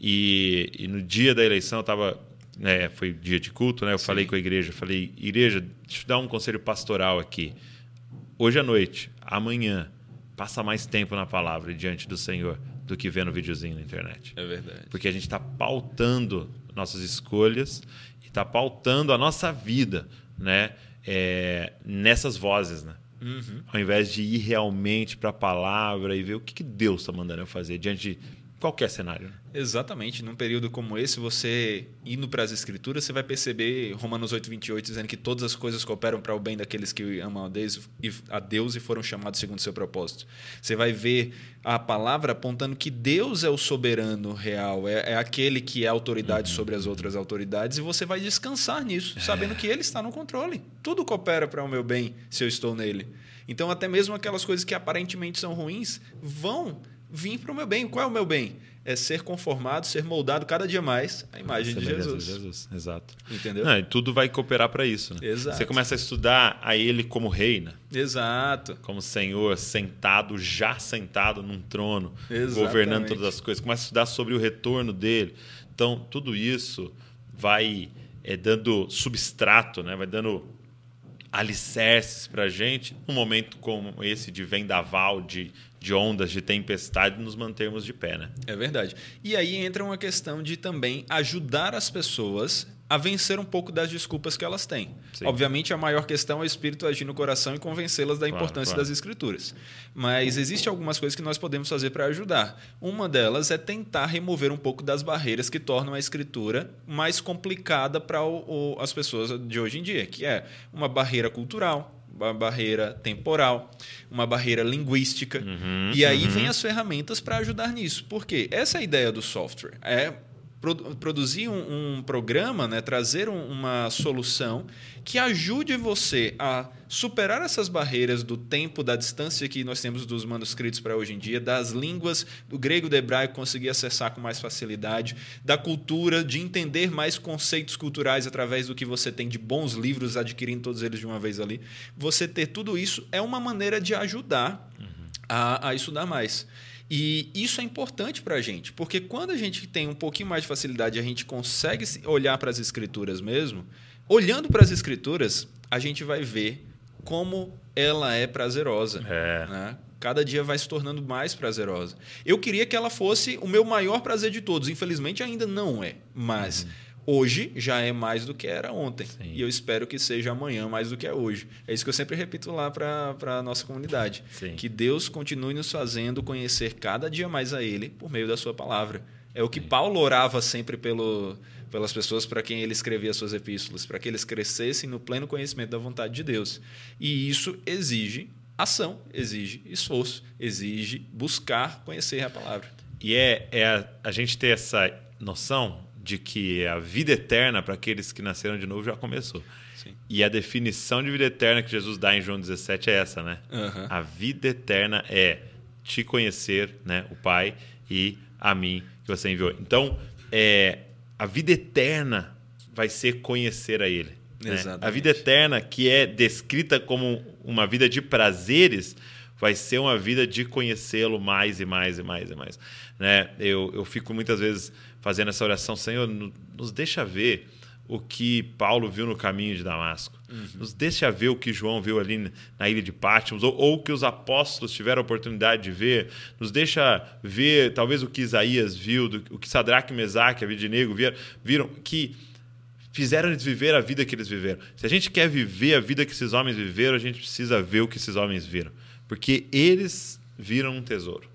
E, e no dia da eleição eu estava né, foi dia de culto, né? Eu Sim. falei com a igreja, falei, igreja, deixa eu dar um conselho pastoral aqui. Hoje à noite, amanhã, passa mais tempo na palavra diante do Senhor do que vendo videozinho na internet. É verdade. Porque a gente está pautando nossas escolhas e está pautando a nossa vida, né? É, nessas vozes, né? Uhum. Ao invés de ir realmente para a palavra e ver o que, que Deus está mandando eu fazer diante de qualquer cenário. Né? Exatamente. Num período como esse, você indo para as Escrituras, você vai perceber Romanos 8, 28, dizendo que todas as coisas cooperam para o bem daqueles que amam a Deus, a Deus e foram chamados segundo o seu propósito. Você vai ver a palavra apontando que Deus é o soberano real, é, é aquele que é autoridade uhum. sobre as outras autoridades, e você vai descansar nisso, é. sabendo que Ele está no controle. Tudo coopera para o meu bem se eu estou nele. Então, até mesmo aquelas coisas que aparentemente são ruins vão vir para o meu bem. Qual é o meu bem? É ser conformado, ser moldado cada dia mais à imagem de Jesus. Jesus. Exato. Entendeu? Não, e tudo vai cooperar para isso. Né? Exato. Você começa a estudar a Ele como rei, né? Exato. Como Senhor, sentado, já sentado num trono, Exatamente. governando todas as coisas. Começa a estudar sobre o retorno dele. Então, tudo isso vai é, dando substrato, né? vai dando alicerces para a gente, num momento como esse de vendaval, de de ondas, de tempestade, nos mantermos de pé, né? É verdade. E aí entra uma questão de também ajudar as pessoas a vencer um pouco das desculpas que elas têm. Sim. Obviamente, a maior questão é o espírito agir no coração e convencê-las da claro, importância claro. das escrituras. Mas existem algumas coisas que nós podemos fazer para ajudar. Uma delas é tentar remover um pouco das barreiras que tornam a escritura mais complicada para as pessoas de hoje em dia, que é uma barreira cultural, uma barreira temporal, uma barreira linguística. Uhum, e aí uhum. vem as ferramentas para ajudar nisso. Porque essa é a ideia do software. É produzir um, um programa, né, trazer um, uma solução que ajude você a superar essas barreiras do tempo, da distância que nós temos dos manuscritos para hoje em dia, das línguas do grego e do hebraico conseguir acessar com mais facilidade, da cultura, de entender mais conceitos culturais através do que você tem de bons livros, adquirindo todos eles de uma vez ali. Você ter tudo isso é uma maneira de ajudar uhum. a, a estudar mais. E isso é importante para a gente, porque quando a gente tem um pouquinho mais de facilidade, a gente consegue olhar para as escrituras mesmo. Olhando para as escrituras, a gente vai ver como ela é prazerosa. É. Né? Cada dia vai se tornando mais prazerosa. Eu queria que ela fosse o meu maior prazer de todos. Infelizmente, ainda não é. Mas. Uhum hoje já é mais do que era ontem. Sim. E eu espero que seja amanhã mais do que é hoje. É isso que eu sempre repito lá para a nossa comunidade. Sim. Que Deus continue nos fazendo conhecer cada dia mais a Ele por meio da Sua palavra. É o que Sim. Paulo orava sempre pelo, pelas pessoas para quem ele escrevia suas epístolas, para que eles crescessem no pleno conhecimento da vontade de Deus. E isso exige ação, exige esforço, exige buscar conhecer a palavra. E é, é a, a gente ter essa noção de que a vida eterna para aqueles que nasceram de novo já começou. Sim. E a definição de vida eterna que Jesus dá em João 17 é essa, né? Uhum. A vida eterna é te conhecer, né, o Pai e a mim que você enviou. Então, é, a vida eterna vai ser conhecer a Ele. Né? A vida eterna, que é descrita como uma vida de prazeres, vai ser uma vida de conhecê-lo mais e mais e mais e mais. Né? Eu, eu fico muitas vezes fazendo essa oração, Senhor, nos deixa ver o que Paulo viu no caminho de Damasco. Uhum. Nos deixa ver o que João viu ali na ilha de Patmos, ou, ou o que os apóstolos tiveram a oportunidade de ver. Nos deixa ver, talvez, o que Isaías viu, do, o que Sadraque, Mesaque, Abidinego viram, viram, que fizeram eles viver a vida que eles viveram. Se a gente quer viver a vida que esses homens viveram, a gente precisa ver o que esses homens viram. Porque eles viram um tesouro.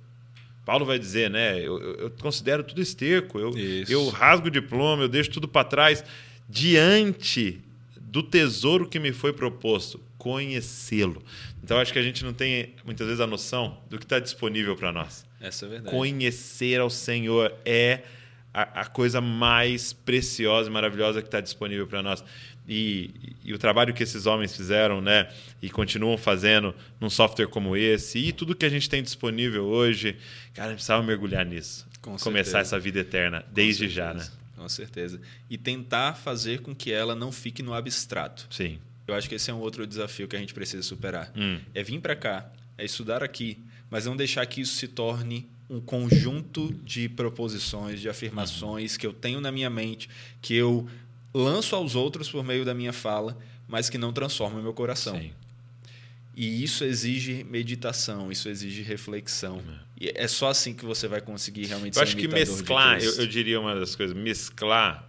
Paulo vai dizer, né? Eu, eu considero tudo esterco, eu, eu rasgo o diploma, eu deixo tudo para trás, diante do tesouro que me foi proposto, conhecê-lo. Então acho que a gente não tem muitas vezes a noção do que está disponível para nós. Essa é verdade. Conhecer ao Senhor é a, a coisa mais preciosa e maravilhosa que está disponível para nós. E, e, o trabalho que esses homens fizeram, né, e continuam fazendo num software como esse, e tudo que a gente tem disponível hoje, cara, a gente precisava mergulhar nisso. Com começar certeza. essa vida eterna, desde já, né? Com certeza. E tentar fazer com que ela não fique no abstrato. Sim. Eu acho que esse é um outro desafio que a gente precisa superar. Hum. É vir para cá, é estudar aqui, mas não deixar que isso se torne um conjunto de proposições, de afirmações que eu tenho na minha mente, que eu lanço aos outros por meio da minha fala, mas que não transforma o meu coração. Sim. E isso exige meditação, isso exige reflexão. É. E é só assim que você vai conseguir realmente eu acho que mesclar, eu, eu, diria uma das coisas, mesclar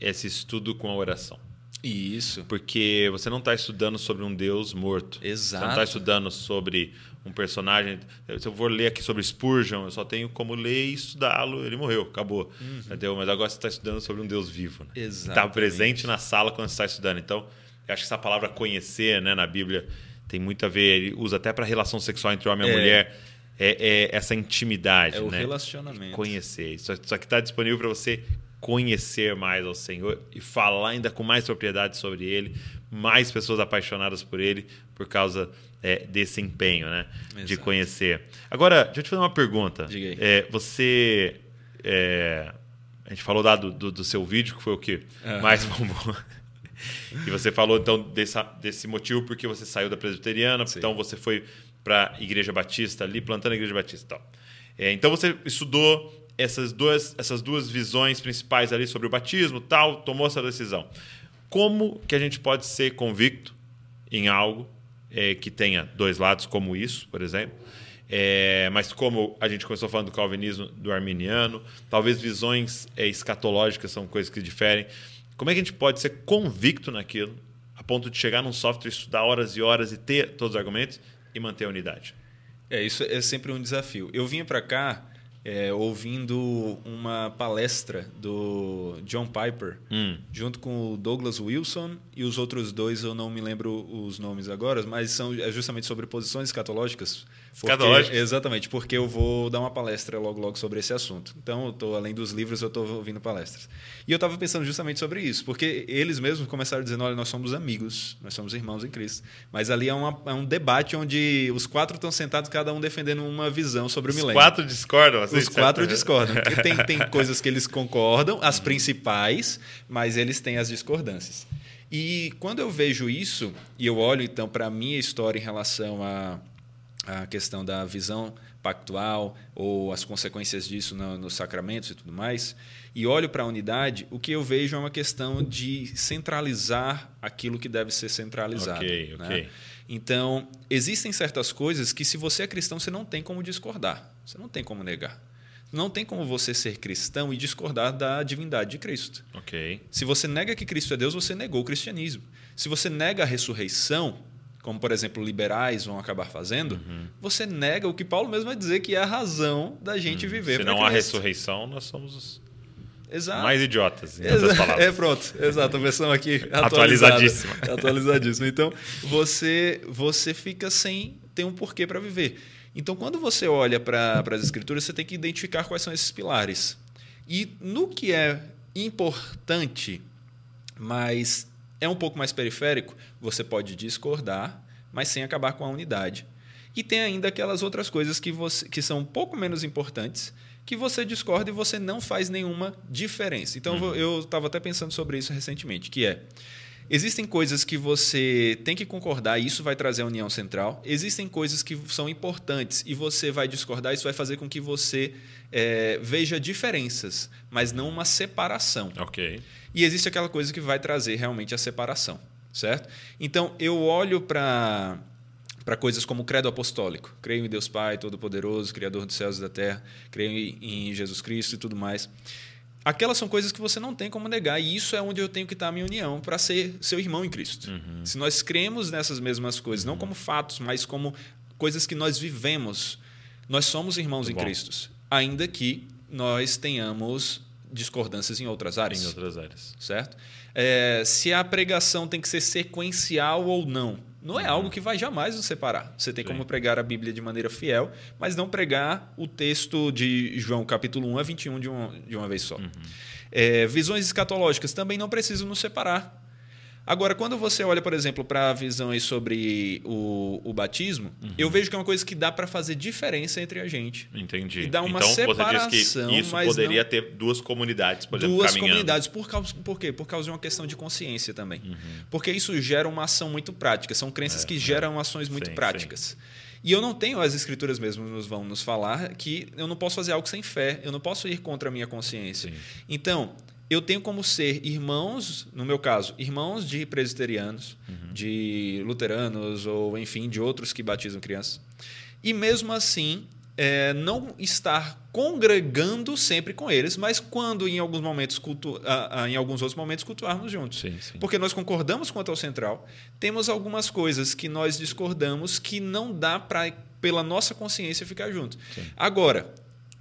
esse estudo com a oração. Isso. Porque você não está estudando sobre um Deus morto. Você não está Exato. estudando sobre um personagem. Se eu for ler aqui sobre Spurgeon, eu só tenho como ler e estudá-lo. Ele morreu, acabou. Entendeu? Mas agora você está estudando sobre um Deus vivo. Né? Está Uhum. Presente na sala quando você está estudando. Então, eu acho que essa palavra conhecer né, na Bíblia tem muito a ver. Ele usa até para relação sexual entre homem e É. mulher. É, é essa intimidade. É o né? relacionamento. Conhecer. Isso, isso aqui está disponível para você conhecer mais ao Senhor e falar ainda com mais propriedade sobre Ele, mais pessoas apaixonadas por Ele por causa é, desse empenho, né? De Exato. conhecer. Agora, deixa eu te fazer uma pergunta. Diga aí. É, você. é, a gente falou lá do, do, do seu vídeo, que foi o que mais bombou. E você falou então dessa, desse motivo porque você saiu da presbiteriana, Sim. então você foi para a Igreja Batista ali, plantando a Igreja Batista e tal. É, então você estudou essas duas, essas duas visões principais ali sobre o batismo, tal, tomou essa decisão. Como que a gente pode ser convicto em algo é, que tenha dois lados, como isso, por exemplo? É, mas como a gente começou falando do calvinismo, do arminiano, talvez visões é, escatológicas são coisas que diferem. Como é que a gente pode ser convicto naquilo, a ponto de chegar num software, estudar horas e horas e ter todos os argumentos e manter a unidade? É, isso é sempre um desafio. Eu vinha para cá é, ouvindo uma palestra do John Piper, Hum. junto com o Douglas Wilson e os outros dois, eu não me lembro os nomes agora, mas são é justamente sobre posições escatológicas. Escatológicas? exatamente, porque eu vou dar uma palestra logo logo sobre esse assunto. Então, eu tô, além dos livros, eu estou ouvindo palestras. E eu estava pensando justamente sobre isso, porque eles mesmos começaram dizendo: olha, nós somos amigos, nós somos irmãos em Cristo. Mas ali é, uma- é um debate onde os quatro estão sentados, cada um defendendo uma visão sobre o Os milênio. quatro discordam? assim, Os quatro certa- discordam. Porque Tem, tem coisas que eles concordam, as principais, mas eles têm as discordâncias. E quando eu vejo isso, e eu olho então para a minha história em relação à, à questão da visão pactual ou as consequências disso no- nos sacramentos e tudo mais, e olho para a unidade, o que eu vejo é uma questão de centralizar aquilo que deve ser centralizado. Ok, né? Então, existem certas coisas que, se você é cristão, você não tem como discordar. Você não tem como negar. Não tem como você ser cristão e discordar da divindade de Cristo. Ok. Se você nega que Cristo é Deus, você negou o cristianismo. Se você nega a ressurreição, como por exemplo liberais vão acabar fazendo, Uhum. você nega o que Paulo mesmo vai dizer que é a razão da gente viver. Uhum. Se pra não há ressurreição, nós somos os Exato. mais idiotas, em outras palavras. É, pronto. Exato, a versão aqui Atualizadíssima. Atualizadíssima. Então, você, você fica sem ter um porquê para viver. Então, quando você olha para as escrituras, você tem que identificar quais são esses pilares. E no que é importante, mas é um pouco mais periférico, você pode discordar, mas sem acabar com a unidade. E tem ainda aquelas outras coisas que, você, que são um pouco menos importantes, que você discorda e você não faz nenhuma diferença. Então, vou- eu estava até pensando sobre isso recentemente, que é... Existem coisas que você tem que concordar e isso vai trazer a união central. Existem coisas que são importantes e você vai discordar, isso vai fazer com que você eh, veja diferenças, mas não uma separação. Ok. E existe aquela coisa que vai trazer realmente a separação, certo? Então, eu olho para para coisas como o credo apostólico. Creio em Deus Pai Todo-Poderoso, Criador dos céus e da terra. Creio em Jesus Cristo e tudo mais. Aquelas são coisas que você não tem como negar, e isso é onde eu tenho que estar a minha união para ser seu irmão em Cristo. Se nós cremos nessas mesmas coisas, não como fatos, mas como coisas que nós vivemos, nós somos irmãos Muito em bom. Cristo, ainda que nós tenhamos discordâncias em outras áreas Em outras áreas. certo? É, se a pregação tem que ser sequencial ou não, não é algo que vai jamais nos separar. Você tem. Sim. como pregar a Bíblia de maneira fiel, mas não pregar o texto de João capítulo 1 a 21 de uma, de uma vez só. Uhum. É, visões escatológicas também não precisam nos separar. Agora, quando você olha, por exemplo, para a visão aí sobre o, o batismo, Uhum. eu vejo que é uma coisa que dá para fazer diferença entre a gente. Entendi. E dá uma então você diz separação, que isso poderia não- ter duas comunidades, por exemplo, duas caminhando. comunidades. Por, causa, por quê? Por causa de uma questão de consciência também. Uhum. Porque isso gera uma ação muito prática. São crenças que geram ações muito Sim, práticas. E eu não tenho, as escrituras mesmo nos vão nos falar, que eu não posso fazer algo sem fé. Eu não posso ir contra a minha consciência. Sim. Então, eu tenho como ser irmãos, no meu caso, irmãos de presbiterianos, Uhum. de luteranos ou, enfim, de outros que batizam crianças. E mesmo assim, é, não estar congregando sempre com eles, mas quando em alguns momentos cultu ah, ah, em alguns outros momentos cultuarmos juntos. Sim, sim. Porque nós concordamos quanto ao central, temos algumas coisas que nós discordamos que não dá para pela nossa consciência ficar junto. Sim. Agora,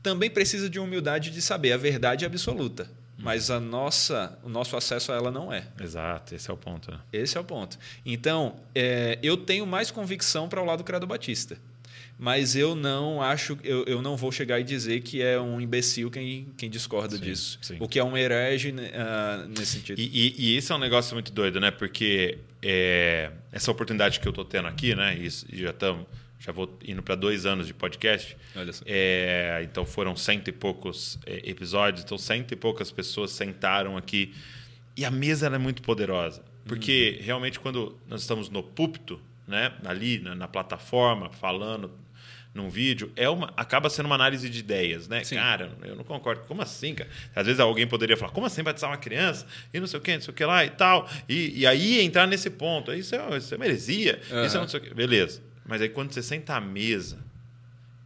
também precisa de humildade de saber a verdade absoluta, mas a nossa, o nosso acesso a ela não é. Exato, esse é o ponto. Né? Esse é o ponto. Então, é, eu tenho mais convicção para o lado do credo batista. Mas eu não acho, eu, eu não vou chegar e dizer que é um imbecil quem, quem discorda Sim, disso. sim. O que é um herege ah, nesse sentido. E, e, e esse é um negócio muito doido, né? Porque é, essa oportunidade que eu tô tendo aqui, né? E, e já estamos, já vou indo para dois anos de podcast. Olha só. É, então foram cento e poucos é, episódios, então cento e poucas pessoas sentaram aqui. E a mesa ela é muito poderosa. Porque realmente quando nós estamos no púlpito, né, ali na, na plataforma, falando num vídeo, é uma, acaba sendo uma análise de ideias, né? Sim. Cara, eu não concordo. Como assim, cara? Às vezes alguém poderia falar, como assim batizar uma criança? E não sei o que, não sei o que lá e tal. E, e aí entrar nesse ponto. Isso é, isso é uma heresia. Isso é não sei o que. Beleza. Mas aí quando você senta à mesa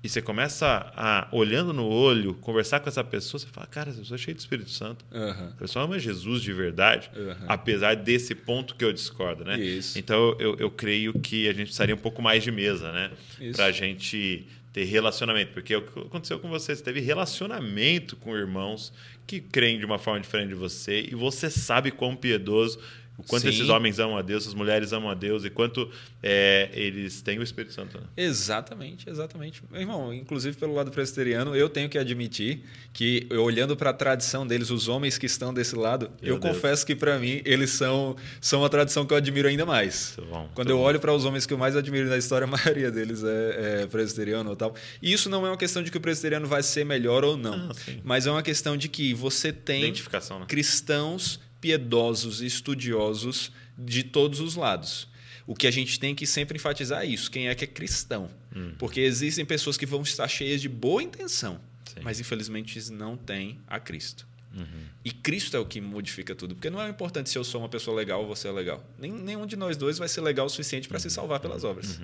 e você começa a, olhando no olho, conversar com essa pessoa, você fala, cara, essa pessoa é cheia do Espírito Santo. Aham. A pessoa ama Jesus de verdade, Uhum. apesar desse ponto que eu discordo, né? Isso. Então eu, eu creio que a gente precisaria um pouco mais de mesa, né? Isso. Pra gente ter relacionamento. Porque é o que aconteceu com você, você teve relacionamento com irmãos que creem de uma forma diferente de você e você sabe quão piedoso, o quanto Sim. esses homens amam a Deus, as mulheres amam a Deus e quanto é, eles têm o Espírito Santo. né? Exatamente, exatamente. Meu irmão, inclusive pelo lado presbiteriano, eu tenho que admitir que, olhando para a tradição deles, os homens que estão desse lado, Meu eu Deus. confesso que para mim eles são, são uma tradição que eu admiro ainda mais. Muito bom, Quando eu bom. olho para os homens que eu mais admiro na história, a maioria deles é, é presbiteriano ou tal. E isso não é uma questão de que o presbiteriano vai ser melhor ou não, Ah, mas é uma questão de que você tem Identificação, né? cristãos piedosos e estudiosos de todos os lados. O que a gente tem que sempre enfatizar é isso: quem é que é cristão. Hum. Porque existem pessoas que vão estar cheias de boa intenção, Sim. mas infelizmente não têm a Cristo. Uhum. E Cristo é o que modifica tudo. Porque não é importante se eu sou uma pessoa legal ou você é legal. Nem, nenhum de nós dois vai ser legal o suficiente para se salvar pelas obras.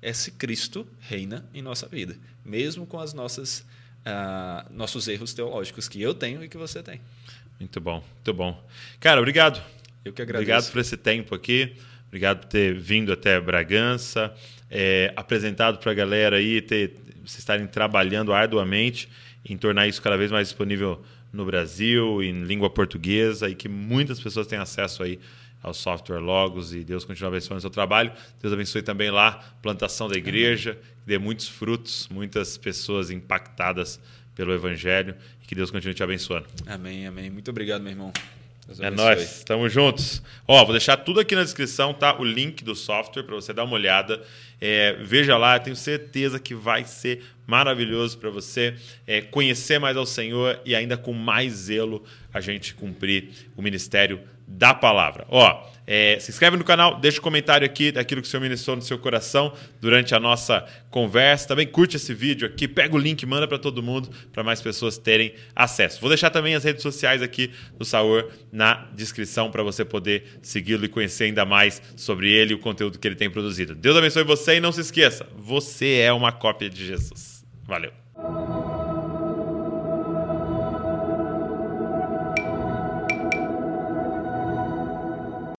É se Cristo reina em nossa vida, mesmo com as nossas ah, nossos erros teológicos que eu tenho e que você tem. Muito bom, muito bom. Cara, obrigado. Eu que agradeço. Obrigado por esse tempo aqui. Obrigado por ter vindo até Bragança, é, apresentado para a galera aí, ter, vocês estarem trabalhando arduamente em tornar isso cada vez mais disponível no Brasil, em língua portuguesa, e que muitas pessoas tenham acesso aí ao software Logos e Deus continue abençoando o seu trabalho. Deus abençoe também lá a plantação da igreja, que dê muitos frutos, muitas pessoas impactadas pelo Evangelho e que Deus continue te abençoando. Amém, amém. Muito obrigado, meu irmão. Deus É abençoe. nóis, tamo juntos. Ó, vou deixar tudo aqui na descrição, tá? O link do software para você dar uma olhada. É, veja lá, eu tenho certeza que vai ser maravilhoso para você é, conhecer mais ao Senhor e ainda com mais zelo a gente cumprir o ministério da palavra. Ó, é, se inscreve no canal, deixa um comentário aqui daquilo que o Senhor ministrou no seu coração durante a nossa conversa. Também curte esse vídeo aqui, pega o link, manda para todo mundo, para mais pessoas terem acesso. Vou deixar também as redes sociais aqui do Saur na descrição para você poder segui-lo e conhecer ainda mais sobre ele e o conteúdo que ele tem produzido. Deus abençoe você e não se esqueça, você é uma cópia de Jesus. Valeu.